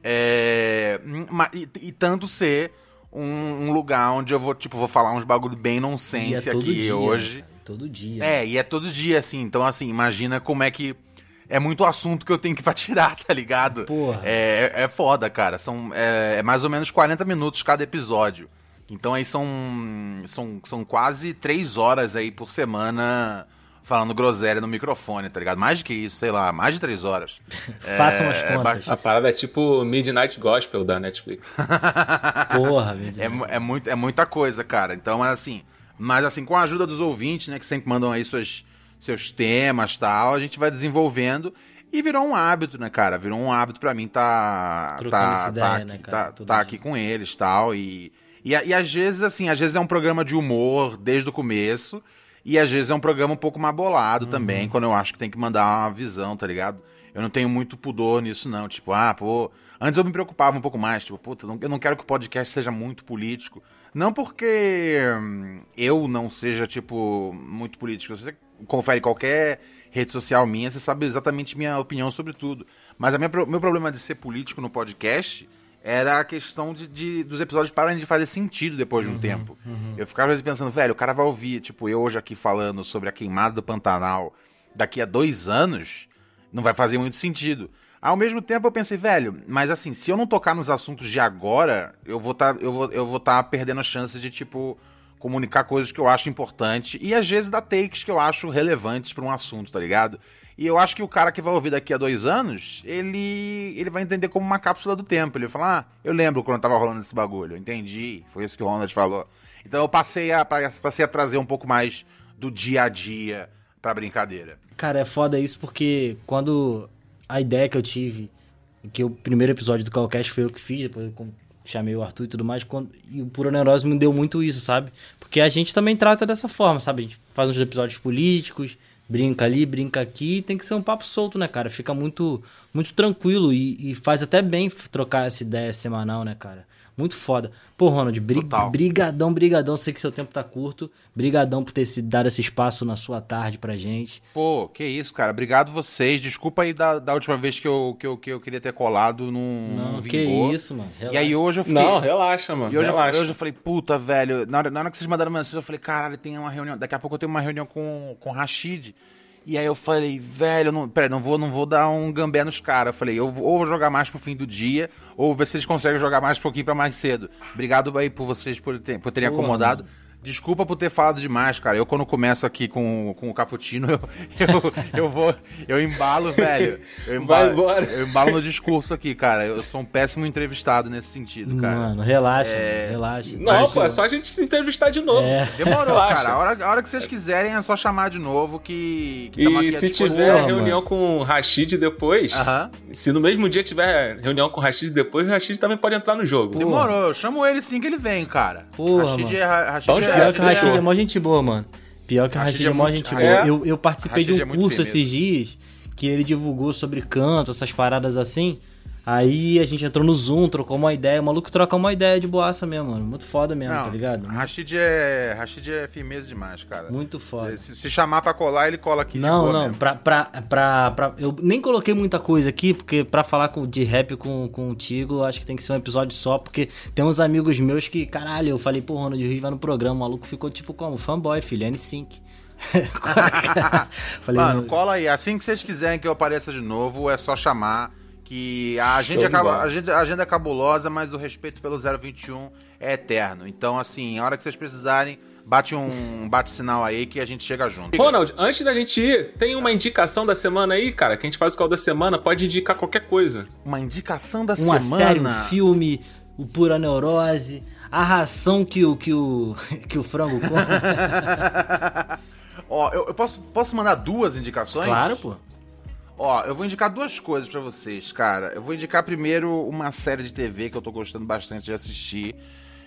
É, ma- e, e tanto ser um, um lugar onde eu vou, tipo, vou falar uns bagulho bem é nonsense todo aqui dia, hoje. cara? Todo dia. É, e é todo dia, assim. Então, assim, imagina como é que. É muito assunto que eu tenho que pra tirar, tá ligado? Porra. É, é foda, cara. São, é, é mais ou menos 40 minutos cada episódio. Então aí são, são, são quase 3 horas aí por semana falando groselha no microfone, tá ligado? Mais do que isso, sei lá, mais de 3 horas. Façam as é contas. A parada é tipo Midnight Gospel da Netflix. Porra, meu Deus. É, é, muito, é muita coisa, cara. Então, é assim. Mas assim, com a ajuda dos ouvintes, né, que sempre mandam aí suas, seus temas tal, a gente vai desenvolvendo. E virou um hábito, né, cara? Virou um hábito pra mim tá. Trocando tá, essa tá, ideia, aqui, né, cara? tá, tá aqui com eles tal. E, e, e às vezes, assim, às vezes é um programa de humor desde o começo. E às vezes é um programa um pouco mais Uhum. também, quando eu acho que tem que mandar uma visão, tá ligado? Eu não tenho muito pudor nisso, não. Tipo, ah, pô. Antes eu me preocupava um pouco mais, tipo, puta, eu não quero que o podcast seja muito político. Não porque hum, eu não seja, tipo, muito político. Se você confere qualquer rede social minha, você sabe exatamente minha opinião sobre tudo. Mas o meu problema de ser político no podcast era a questão de, de- dos episódios pararem de fazer sentido depois de um tempo. Eu ficava às vezes pensando, velho, o cara vai ouvir, tipo, eu hoje aqui falando sobre a queimada do Pantanal daqui a dois anos, não vai fazer muito sentido. Ao mesmo tempo eu pensei, velho, mas assim, se eu não tocar nos assuntos de agora, eu vou tá, eu vou, eu vou tá perdendo a chance de, tipo, comunicar coisas que eu acho importante e às vezes dar takes que eu acho relevantes para um assunto, tá ligado? E eu acho que o cara que vai ouvir daqui a dois anos, ele, ele vai entender como uma cápsula do tempo. Ele vai falar, ah, eu lembro quando tava rolando esse bagulho, entendi, foi isso que o Ronald falou. Então eu passei a, passei a trazer um pouco mais do dia a dia pra brincadeira. Cara, é foda isso porque quando a ideia que eu tive, que o primeiro episódio do Calcast foi eu que fiz, depois eu chamei o Arthur e tudo mais, quando, e o Pura Neurose me deu muito isso, sabe? Porque a gente também trata dessa forma, sabe? A gente faz uns episódios políticos, brinca ali, brinca aqui, tem que ser um papo solto, né, cara? Fica muito, muito tranquilo e, e faz até bem trocar essa ideia semanal, né, cara? Muito foda. Pô, Ronald, bri Total. brigadão, brigadão. Sei que seu tempo tá curto. Brigadão por ter se dado esse espaço na sua tarde pra gente. Pô, que isso, cara. Obrigado vocês. Desculpa aí da, da última vez que eu, que, eu, que eu queria ter colado num, Não, num que isso, mano. E aí hoje eu fiquei... Não, relaxa, mano. E hoje, eu, relaxa. hoje eu falei, puta, velho. Na hora, na hora que vocês mandaram mensagem, eu falei, caralho, tem uma reunião. Daqui a pouco eu tenho uma reunião com, com o Rashid. E aí eu falei, velho, não, peraí, não vou, não vou dar um gambé nos caras. Eu falei, eu vou- ou vou jogar mais pro fim do dia, ou ver se eles conseguem jogar mais um pouquinho pra mais cedo. Obrigado aí por vocês por, ter- por terem Pô, acomodado. Desculpa por ter falado demais, cara. Eu, quando começo aqui com, com o Cappuccino, eu, eu, eu vou. Eu embalo, velho. Eu embalo, Vai embora. Eu embalo no discurso aqui, cara. Eu sou um péssimo entrevistado nesse sentido, cara. Mano, relaxa, É. mano, relaxa. Não, pô, é só a gente se entrevistar de novo. É. Demorou, Relaxa. cara. A hora, a hora que vocês quiserem é só chamar de novo que, que E se tiver reunião com o Rashid depois, Aham. se no mesmo dia tiver reunião com o Rashid depois, o Rashid também pode entrar no jogo. Demorou. Eu chamo ele sim que ele vem, cara. Porra, Rashid mano. é, Rashid Então já é, Pior que o. Rashid é mó gente boa, mano. Pior que o Rashid é é mó gente é. boa. Eu, eu participei de é um muito curso esses dias que ele divulgou sobre canto, essas paradas assim. Aí a gente entrou no Zoom, trocou uma ideia. O maluco troca uma ideia de boaça mesmo, mano. Muito foda mesmo, tá ligado? Rashid é, Rashid é firmeza demais, cara. Muito foda. Se, se chamar pra colar, ele cola aqui Não, não, mesmo. pra, pra, pra, pra- Eu nem coloquei muita coisa aqui, porque pra falar com, de rap com, contigo, acho que tem que ser um episódio só, porque tem uns amigos meus que, caralho, eu falei, pô, Ronald Rios vai no programa, o maluco ficou tipo como? Fanboy, filho, N5. falei, Mano, "Não, cola aí. Assim que vocês quiserem que eu apareça de novo, é só chamar. Que a agenda, acaba, a, agenda, a agenda é cabulosa, mas o respeito pelo 021 é eterno. Então, assim, a hora que vocês precisarem, bate um bate sinal aí que a gente chega junto. Ronald, antes da gente ir, tem uma indicação da semana aí, cara, que a gente faz o call da semana, pode indicar qualquer coisa. Uma indicação da uma semana. série, um filme, o Pura Neurose, a ração que o, que o, que o frango come. Ó, eu, eu posso, posso mandar duas indicações? claro, pô. Ó, eu vou indicar duas coisas pra vocês, cara. Eu vou indicar primeiro uma série de TV que eu tô gostando bastante de assistir,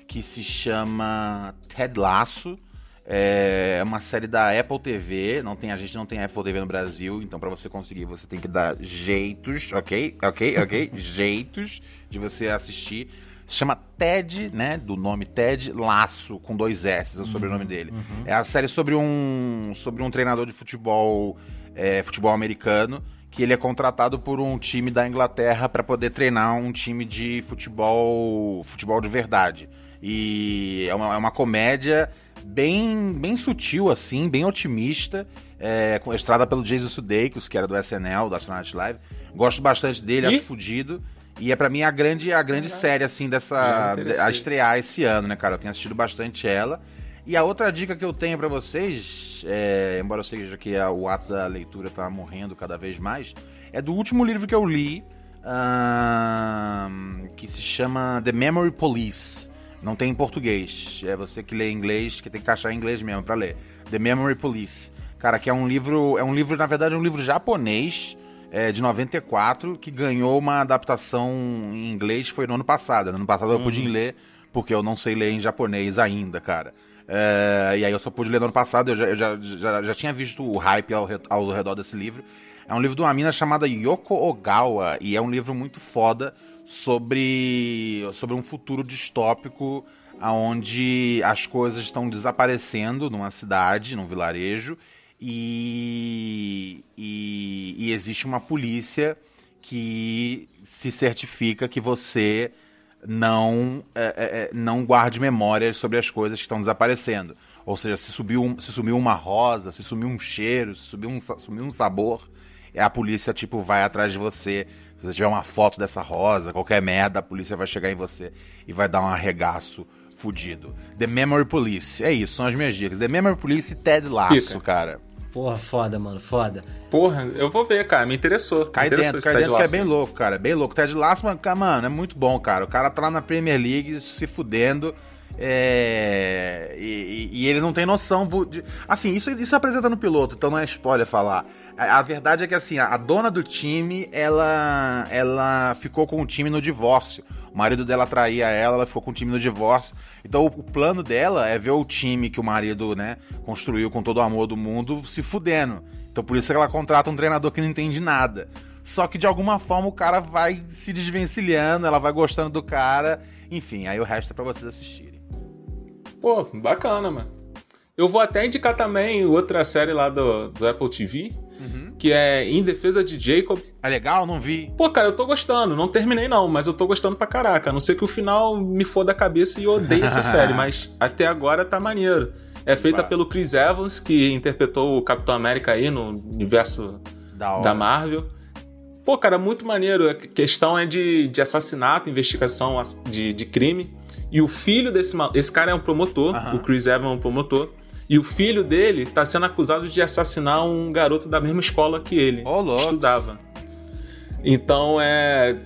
que se chama Ted Lasso. É uma série da Apple TV. Não tem, a gente não tem Apple TV no Brasil, então pra você conseguir, você tem que dar jeitos, ok? Ok, ok? jeitos de você assistir. Se chama Ted, né? Do nome Ted Laço, com dois S, é o sobrenome dele. É a série sobre um, sobre um treinador de futebol, é, futebol americano, que ele é contratado por um time da Inglaterra para poder treinar um time de futebol, futebol de verdade. E é uma, é uma comédia bem, bem sutil, assim, bem otimista, é, com- estrada pelo Jason Sudeikis, que era do SNL, da Saturday Night Live. Gosto bastante dele, Ih. acho fudido. E é pra mim a grande, a grande série, assim, dessa. Interessei. a estrear esse ano, né, cara? Eu tenho assistido bastante ela. E a outra dica que eu tenho pra vocês, é, embora eu seja que o ato da leitura tá morrendo cada vez mais, é do último livro que eu li, ahn, que se chama The Memory Police. Não tem em português. É você que lê em inglês, que tem que achar em inglês mesmo pra ler. The Memory Police. Cara, que é um livro, é um livro, na verdade, é um livro japonês, é, de 94, que ganhou uma adaptação em inglês, foi no ano passado. No ano passado eu pude ler, porque eu não sei ler em japonês ainda, cara. É, e aí eu só pude ler no ano passado, eu já, eu já, já, já tinha visto o hype ao, ao redor desse livro. É um livro de uma mina chamada Yoko Ogawa, e é um livro muito foda sobre, sobre um futuro distópico onde as coisas estão desaparecendo numa cidade, num vilarejo, e, e, e existe uma polícia que se certifica que você não, é, é, é, não guarde memórias sobre as coisas que estão desaparecendo. Ou seja, se, subiu um- se sumiu uma rosa, se sumiu um cheiro, se sumiu um, sumiu um sabor, é a polícia, tipo, vai atrás de você. Se você tiver uma foto dessa rosa, qualquer merda, a polícia vai chegar em você e vai dar um arregaço fudido. The Memory Police. É isso, são as minhas dicas. The Memory Police e Ted Lasso, Pica. cara. Porra, foda, mano, foda. Porra, eu vou ver, cara. Me interessou. Cai me interessou dentro, cai Ted dentro que é Lasso bem louco, cara. É bem louco. Ted Lasso, mano, é muito bom, cara. O cara tá lá na Premier League se fudendo. É, E, e- ele não tem noção. de- Assim, isso, isso apresenta no piloto, então não é spoiler falar. A, a verdade é que, assim, a, a dona do time, ela, ela ficou com o time no divórcio. O marido dela traía ela, ela ficou com o time no divórcio. Então o, o plano dela é ver o time que o marido, né, construiu com todo o amor do mundo se fudendo. Então por isso que ela contrata um treinador que não entende nada. Só que de alguma forma o cara vai se desvencilhando, ela vai gostando do cara. Enfim, aí o resto é pra vocês assistirem. Pô, bacana, mano. Eu vou até indicar também outra série lá do, do Apple TV, que é Em Defesa de Jacob. É legal? Não vi. Pô, cara, eu tô gostando. Não terminei não, mas eu tô gostando pra caraca. A não ser que o final me foda a cabeça e eu odeio essa série, mas até agora tá maneiro. É feita Vai. pelo Chris Evans, que interpretou o Capitão América aí no universo Da da Marvel. Pô, cara, muito maneiro. A questão é de, de assassinato, investigação de, de crime. E o filho desse. ma- Esse cara é um promotor, Aham. o Chris Evans é um promotor. E o filho dele tá sendo acusado de assassinar um garoto da mesma escola que ele louco. estudava. Então é.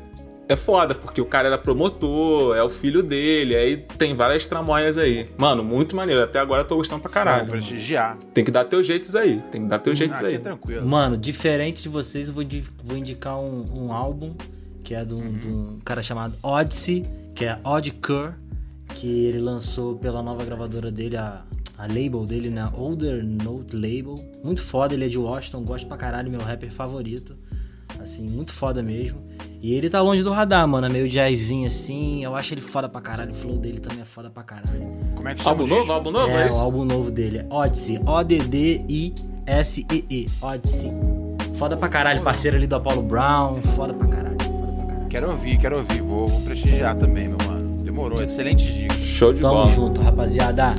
É foda, porque o cara era promotor, é o filho dele, aí tem várias tramóias aí. Mano, muito maneiro. Até agora eu tô gostando pra Vou caralho. prestigiar. Tem que dar teus jeitos aí. Tem que dar teus jeitos Ah, aí. é tranquilo. Mano, diferente de vocês, eu vou, vou indicar um, um álbum que é de um, de um cara chamado Odyssey, que é Odd Cur, que ele lançou pela nova gravadora dele, a, a label dele, né? Older Note Label. Muito foda, ele é de Washington, gosto pra caralho, meu rapper favorito. Assim, muito foda mesmo. E ele tá longe do radar, mano. É meio jazzinho assim. Eu acho ele foda pra caralho. O flow dele também é foda pra caralho. Como é que chama Álbum o novo? Álbum novo? é, É o álbum novo dele. é Odyssey. O-D-D-I-S-E-E. Odyssey. Foda pra caralho. Parceiro ali do Apollo Brown. Foda pra caralho. Foda pra caralho. Quero ouvir, quero ouvir. Vou, vou prestigiar também, meu mano. Demorou, excelente dica. Show de Tamo bola. junto, rapaziada.